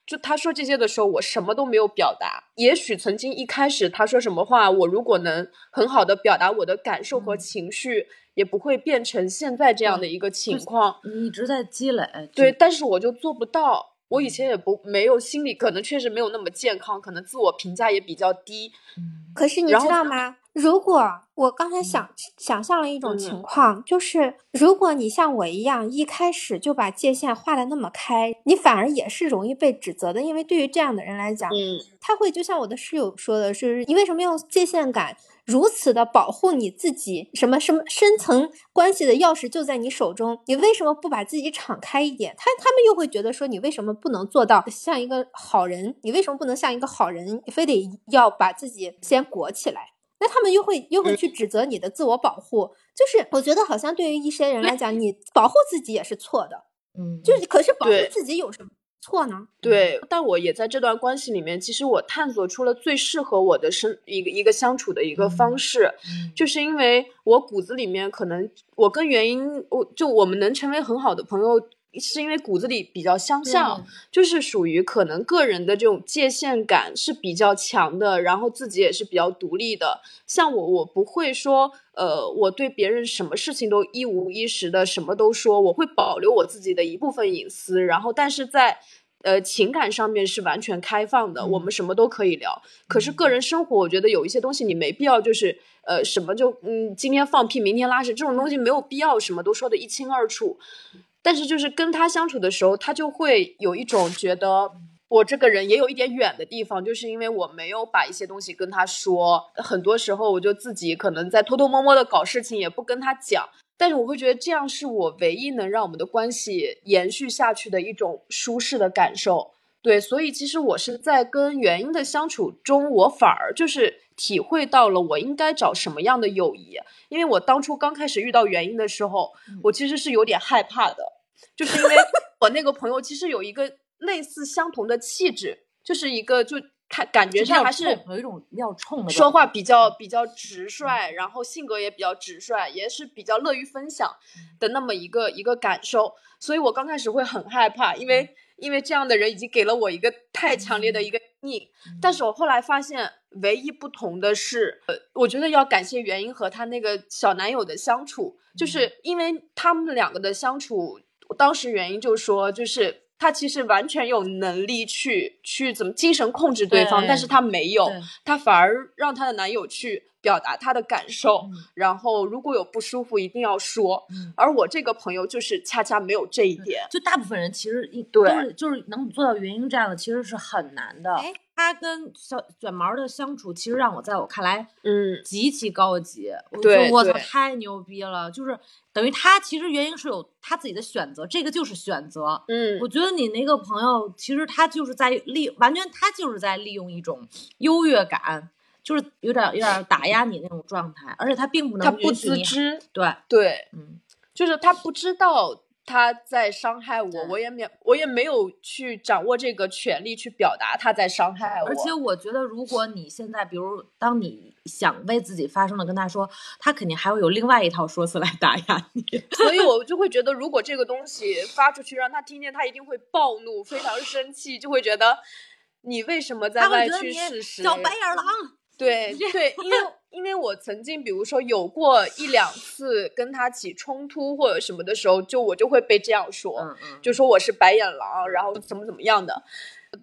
就他说这些的时候，我什么都没有表达。也许曾经一开始他说什么话，我如果能很好的表达我的感受和情绪。也不会变成现在这样的一个情况，你一直在积累。对，但是我就做不到。我以前也不没有心理，可能确实没有那么健康，可能自我评价也比较低。可是你知道吗？如果我刚才想想象了一种情况，就是如果你像我一样一开始就把界限画的那么开，你反而也是容易被指责的。因为对于这样的人来讲，他会就像我的室友说的，是你为什么用界限感？如此的保护你自己，什么什么深层关系的钥匙就在你手中，你为什么不把自己敞开一点？他他们又会觉得说，你为什么不能做到像一个好人？你为什么不能像一个好人，非得要把自己先裹起来？那他们又会又会去指责你的自我保护。就是我觉得好像对于一些人来讲，你保护自己也是错的。嗯，就是可是保护自己有什么？错呢？对，但我也在这段关系里面，其实我探索出了最适合我的生一个一个相处的一个方式，就是因为我骨子里面可能我跟原因，我就我们能成为很好的朋友。是因为骨子里比较相像，就是属于可能个人的这种界限感是比较强的，然后自己也是比较独立的。像我，我不会说，呃，我对别人什么事情都一五一十的什么都说，我会保留我自己的一部分隐私。然后，但是在呃情感上面是完全开放的，我们什么都可以聊。可是个人生活，我觉得有一些东西你没必要就是呃什么就嗯今天放屁明天拉屎这种东西没有必要什么都说的一清二楚。但是就是跟他相处的时候，他就会有一种觉得我这个人也有一点远的地方，就是因为我没有把一些东西跟他说，很多时候我就自己可能在偷偷摸摸的搞事情，也不跟他讲。但是我会觉得这样是我唯一能让我们的关系延续下去的一种舒适的感受。对，所以其实我是在跟原因的相处中，我反而就是体会到了我应该找什么样的友谊。因为我当初刚开始遇到原因的时候，我其实是有点害怕的。就是因为我那个朋友其实有一个类似相同的气质，就是一个就他感觉上还是有一种比较冲的，说话比较比较直率，然后性格也比较直率，也是比较乐于分享的那么一个一个感受。所以我刚开始会很害怕，因为因为这样的人已经给了我一个太强烈的。一个阴影。但是我后来发现，唯一不同的是，呃，我觉得要感谢元英和她那个小男友的相处，就是因为他们两个的相处，当时原因就是说，就是。他其实完全有能力去去怎么精神控制对方，但是他没有，他反而让她的男友去表达他的感受，然后如果有不舒服一定要说。而我这个朋友就是恰恰没有这一点，就大部分人其实都是就是能做到原因这样的，其实是很难的。他跟小卷毛的相处，其实让我在我看来，嗯，极其高级。对，我操，太牛逼了！就是等于他其实原因是有他自己的选择，这个就是选择。嗯，我觉得你那个朋友，其实他就是在利，完全他就是在利用一种优越感，就是有点有点打压你那种状态，而且他并不能，他不自知。对对，嗯，就是他不知道。他在伤害我，我也没，我也没有去掌握这个权利去表达他在伤害我。而且我觉得，如果你现在，比如当你想为自己发声的跟他说，他肯定还会有另外一套说辞来打压你。所以我就会觉得，如果这个东西发出去让他听见，他一定会暴怒，非常生气，就会觉得你为什么在歪曲事实？小白眼狼。对对，因为。因为我曾经，比如说有过一两次跟他起冲突或者什么的时候，就我就会被这样说，就说我是白眼狼，然后怎么怎么样的，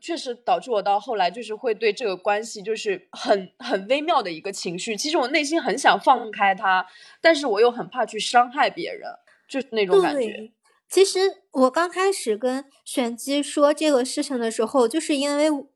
确实导致我到后来就是会对这个关系就是很很微妙的一个情绪。其实我内心很想放开他，但是我又很怕去伤害别人，就是那种感觉。其实我刚开始跟玄机说这个事情的时候，就是因为我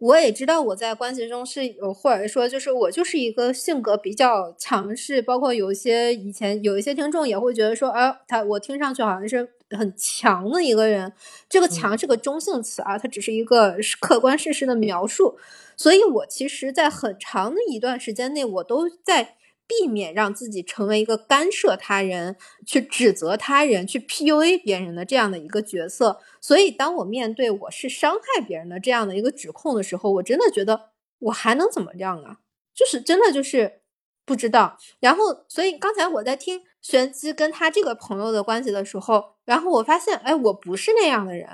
我也知道我在关系中是有，或者说就是我就是一个性格比较强势，包括有一些以前有一些听众也会觉得说，啊，他我听上去好像是很强的一个人。这个强是个中性词啊，它只是一个客观事实的描述。所以我其实，在很长的一段时间内，我都在。避免让自己成为一个干涉他人、去指责他人、去 PUA 别人的这样的一个角色。所以，当我面对我是伤害别人的这样的一个指控的时候，我真的觉得我还能怎么样啊？就是真的就是不知道。然后，所以刚才我在听玄机跟他这个朋友的关系的时候，然后我发现，哎，我不是那样的人，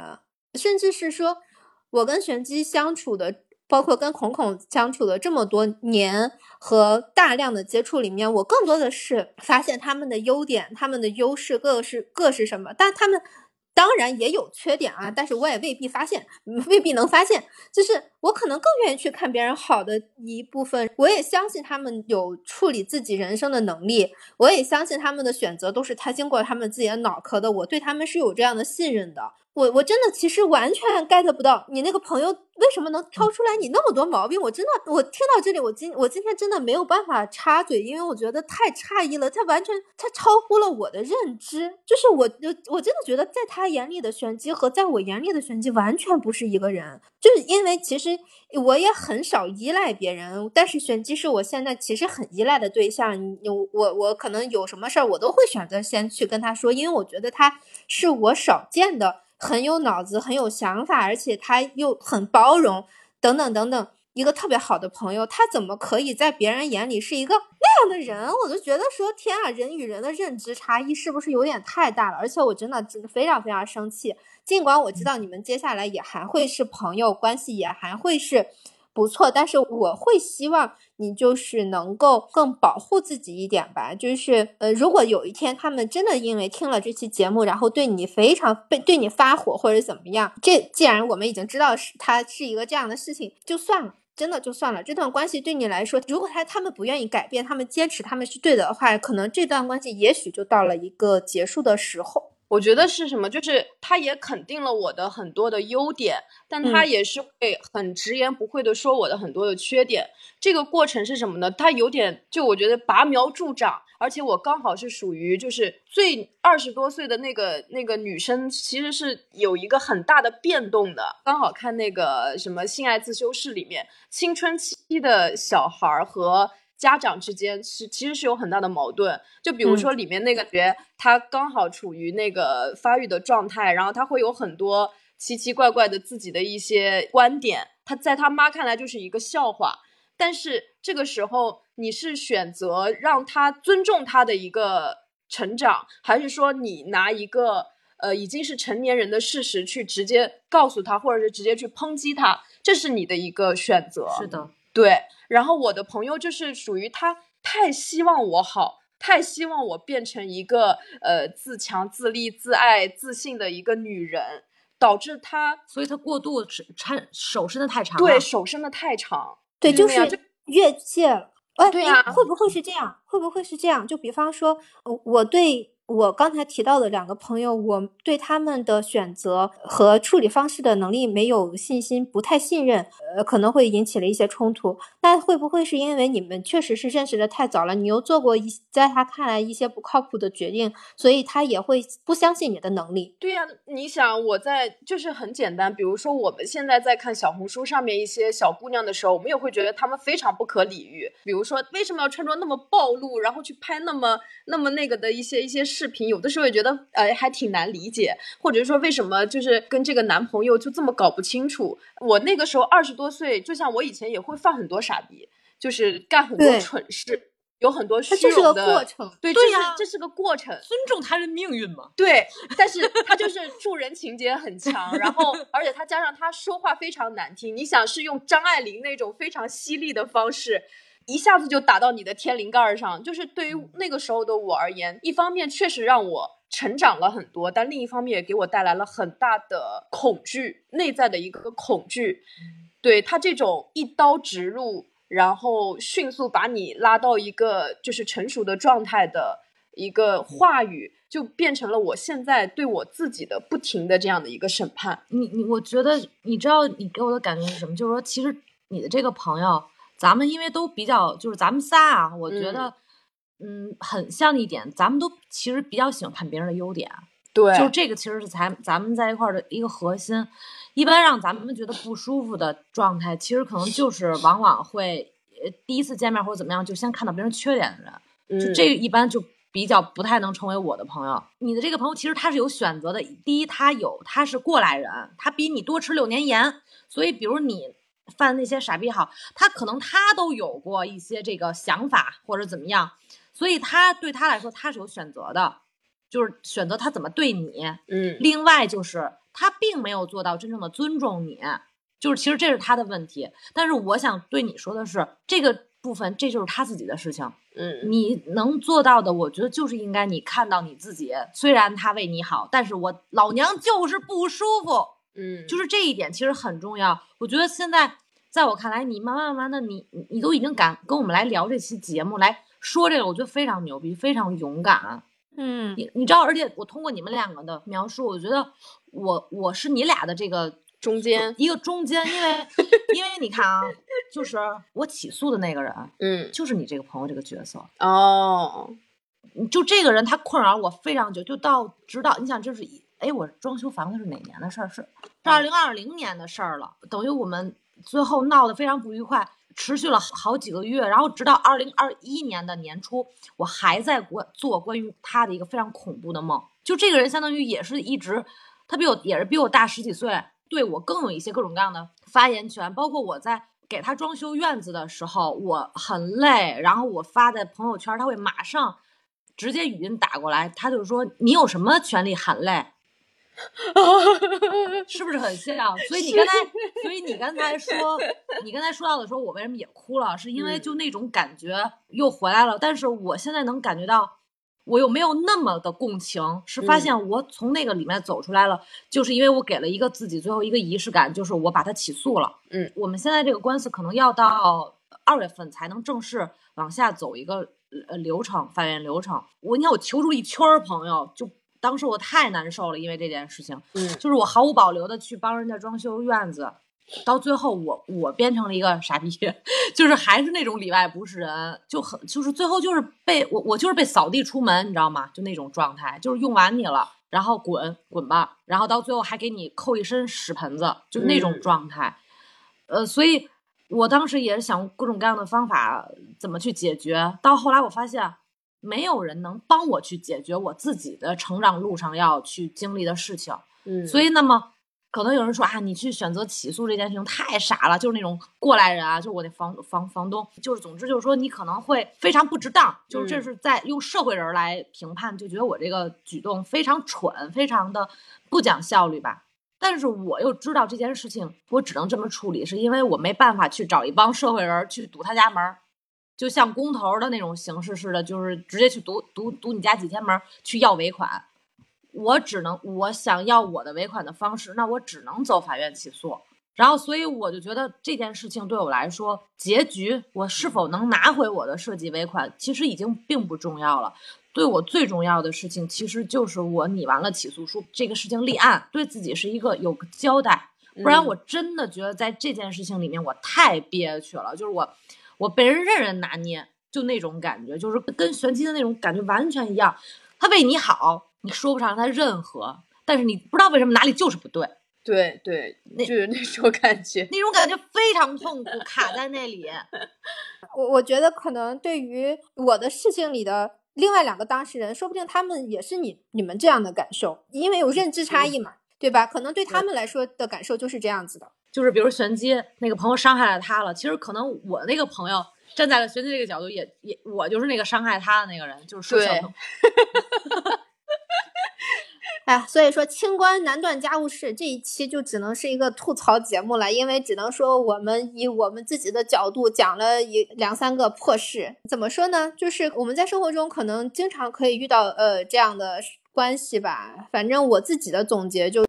甚至是说我跟玄机相处的。包括跟孔孔相处了这么多年和大量的接触里面，我更多的是发现他们的优点，他们的优势各是各是什么，但他们当然也有缺点啊，但是我也未必发现，未必能发现，就是我可能更愿意去看别人好的一部分，我也相信他们有处理自己人生的能力，我也相信他们的选择都是他经过他们自己的脑壳的，我对他们是有这样的信任的。我我真的其实完全 get 不到你那个朋友为什么能挑出来你那么多毛病，我真的我听到这里，我今我今天真的没有办法插嘴，因为我觉得太诧异了，他完全他超乎了我的认知，就是我我真的觉得在他眼里的玄机和在我眼里的玄机完全不是一个人，就是因为其实我也很少依赖别人，但是玄机是我现在其实很依赖的对象，我我我可能有什么事儿我都会选择先去跟他说，因为我觉得他是我少见的。很有脑子，很有想法，而且他又很包容，等等等等，一个特别好的朋友，他怎么可以在别人眼里是一个那样的人？我就觉得说，天啊，人与人的认知差异是不是有点太大了？而且我真的真的非常非常生气，尽管我知道你们接下来也还会是朋友关系，也还会是。不错，但是我会希望你就是能够更保护自己一点吧。就是呃，如果有一天他们真的因为听了这期节目，然后对你非常被对你发火或者怎么样，这既然我们已经知道是他是一个这样的事情，就算了，真的就算了。这段关系对你来说，如果他他们不愿意改变，他们坚持他们是对的话，可能这段关系也许就到了一个结束的时候。我觉得是什么？就是他也肯定了我的很多的优点，但他也是会很直言不讳的说我的很多的缺点。这个过程是什么呢？他有点就我觉得拔苗助长，而且我刚好是属于就是最二十多岁的那个那个女生，其实是有一个很大的变动的。刚好看那个什么性爱自修室里面，青春期的小孩儿和。家长之间是其实是有很大的矛盾，就比如说里面那个角，他刚好处于那个发育的状态，然后他会有很多奇奇怪怪的自己的一些观点，他在他妈看来就是一个笑话。但是这个时候，你是选择让他尊重他的一个成长，还是说你拿一个呃已经是成年人的事实去直接告诉他，或者是直接去抨击他？这是你的一个选择。是的，对。然后我的朋友就是属于他太希望我好，太希望我变成一个呃自强、自立、自爱、自信的一个女人，导致他，所以他过度伸手伸的太长，对手伸的太长。对，就是越界了。哎，对呀，会不会是这样？会不会是这样？就比方说，我对。我刚才提到的两个朋友，我对他们的选择和处理方式的能力没有信心，不太信任，呃，可能会引起了一些冲突。那会不会是因为你们确实是认识的太早了，你又做过一在他看来一些不靠谱的决定，所以他也会不相信你的能力？对呀，你想我在就是很简单，比如说我们现在在看小红书上面一些小姑娘的时候，我们也会觉得她们非常不可理喻。比如说为什么要穿着那么暴露，然后去拍那么那么那个的一些一些。视频有的时候也觉得，呃，还挺难理解，或者是说为什么就是跟这个男朋友就这么搞不清楚。我那个时候二十多岁，就像我以前也会犯很多傻逼，就是干很多蠢事，有很多虚荣的过程。对，对呀，这是个过程，尊重他人命运嘛。对，但是他就是助人情节很强，然后而且他加上他说话非常难听。你想是用张爱玲那种非常犀利的方式。一下子就打到你的天灵盖上，就是对于那个时候的我而言，一方面确实让我成长了很多，但另一方面也给我带来了很大的恐惧，内在的一个恐惧。对他这种一刀直入，然后迅速把你拉到一个就是成熟的状态的一个话语，就变成了我现在对我自己的不停的这样的一个审判。你你，我觉得你知道你给我的感觉是什么？就是说，其实你的这个朋友。咱们因为都比较，就是咱们仨啊，我觉得，嗯，很像一点，咱们都其实比较喜欢看别人的优点，对，就这个其实是咱咱们在一块儿的一个核心。一般让咱们觉得不舒服的状态，其实可能就是往往会，呃，第一次见面或者怎么样，就先看到别人缺点的人，就这个一般就比较不太能成为我的朋友。你的这个朋友其实他是有选择的，第一他有他是过来人，他比你多吃六年盐，所以比如你。犯那些傻逼好，他可能他都有过一些这个想法或者怎么样，所以他对他来说他是有选择的，就是选择他怎么对你。嗯，另外就是他并没有做到真正的尊重你，就是其实这是他的问题。但是我想对你说的是，这个部分这就是他自己的事情。嗯，你能做到的，我觉得就是应该你看到你自己，虽然他为你好，但是我老娘就是不舒服。嗯，就是这一点其实很重要。我觉得现在。在我看来，你慢慢慢慢的，你你都已经敢跟我们来聊这期节目，来说这个，我觉得非常牛逼，非常勇敢。嗯，你你知道，而且我通过你们两个的描述，我觉得我我是你俩的这个中间一个中间，因为因为你看啊，就是我起诉的那个人，嗯，就是你这个朋友这个角色哦，就这个人他困扰我非常久，就到直到你想，这是哎，我装修房子是哪年的事儿？是是二零二零年的事儿了，等于我们。最后闹得非常不愉快，持续了好几个月，然后直到二零二一年的年初，我还在关做关于他的一个非常恐怖的梦。就这个人相当于也是一直，他比我也是比我大十几岁，对我更有一些各种各样的发言权。包括我在给他装修院子的时候，我很累，然后我发在朋友圈，他会马上直接语音打过来，他就说你有什么权利喊累？是不是很像？所以你刚才，所以你刚才说，你刚才说到的时候，我为什么也哭了？是因为就那种感觉又回来了。但是我现在能感觉到，我又没有那么的共情，是发现我从那个里面走出来了，就是因为我给了一个自己最后一个仪式感，就是我把他起诉了。嗯，我们现在这个官司可能要到二月份才能正式往下走一个呃流程，法院流程。我你看，我求助一圈朋友就。当时我太难受了，因为这件事情，嗯，就是我毫无保留的去帮人家装修院子，到最后我我变成了一个傻逼，就是还是那种里外不是人，就很就是最后就是被我我就是被扫地出门，你知道吗？就那种状态，就是用完你了，然后滚滚吧，然后到最后还给你扣一身屎盆子，就那种状态，呃，所以我当时也是想各种各样的方法怎么去解决，到后来我发现。没有人能帮我去解决我自己的成长路上要去经历的事情，嗯，所以那么可能有人说啊，你去选择起诉这件事情太傻了，就是那种过来人啊，就是我那房房房东，就是总之就是说你可能会非常不值当，就是这是在用社会人来评判，就觉得我这个举动非常蠢，非常的不讲效率吧。但是我又知道这件事情我只能这么处理，是因为我没办法去找一帮社会人去堵他家门，就像工头的那种形式似的，就是直接去堵堵堵你家几天门去要尾款。我只能，我想要我的尾款的方式，那我只能走法院起诉。然后，所以我就觉得这件事情对我来说，结局我是否能拿回我的设计尾款，其实已经并不重要了。对我最重要的事情，其实就是我拟完了起诉书，这个事情立案，对自己是一个有个交代。不然，我真的觉得在这件事情里面，我太憋屈了。就是我，我被人任人拿捏，就那种感觉，就是跟玄机的那种感觉完全一样。他为你好。你说不上他任何，但是你不知道为什么哪里就是不对。对对，那就是那种感觉，那种感觉非常痛苦，卡在那里。我我觉得可能对于我的事情里的另外两个当事人，说不定他们也是你你们这样的感受，因为有认知差异嘛，对吧？可能对他们来说的感受就是这样子的。就是比如玄机那个朋友伤害了他了，其实可能我那个朋友站在了玄机这个角度，也也我就是那个伤害他的那个人，就是说小东。哎，所以说清官难断家务事，这一期就只能是一个吐槽节目了，因为只能说我们以我们自己的角度讲了一两三个破事。怎么说呢？就是我们在生活中可能经常可以遇到呃这样的关系吧。反正我自己的总结就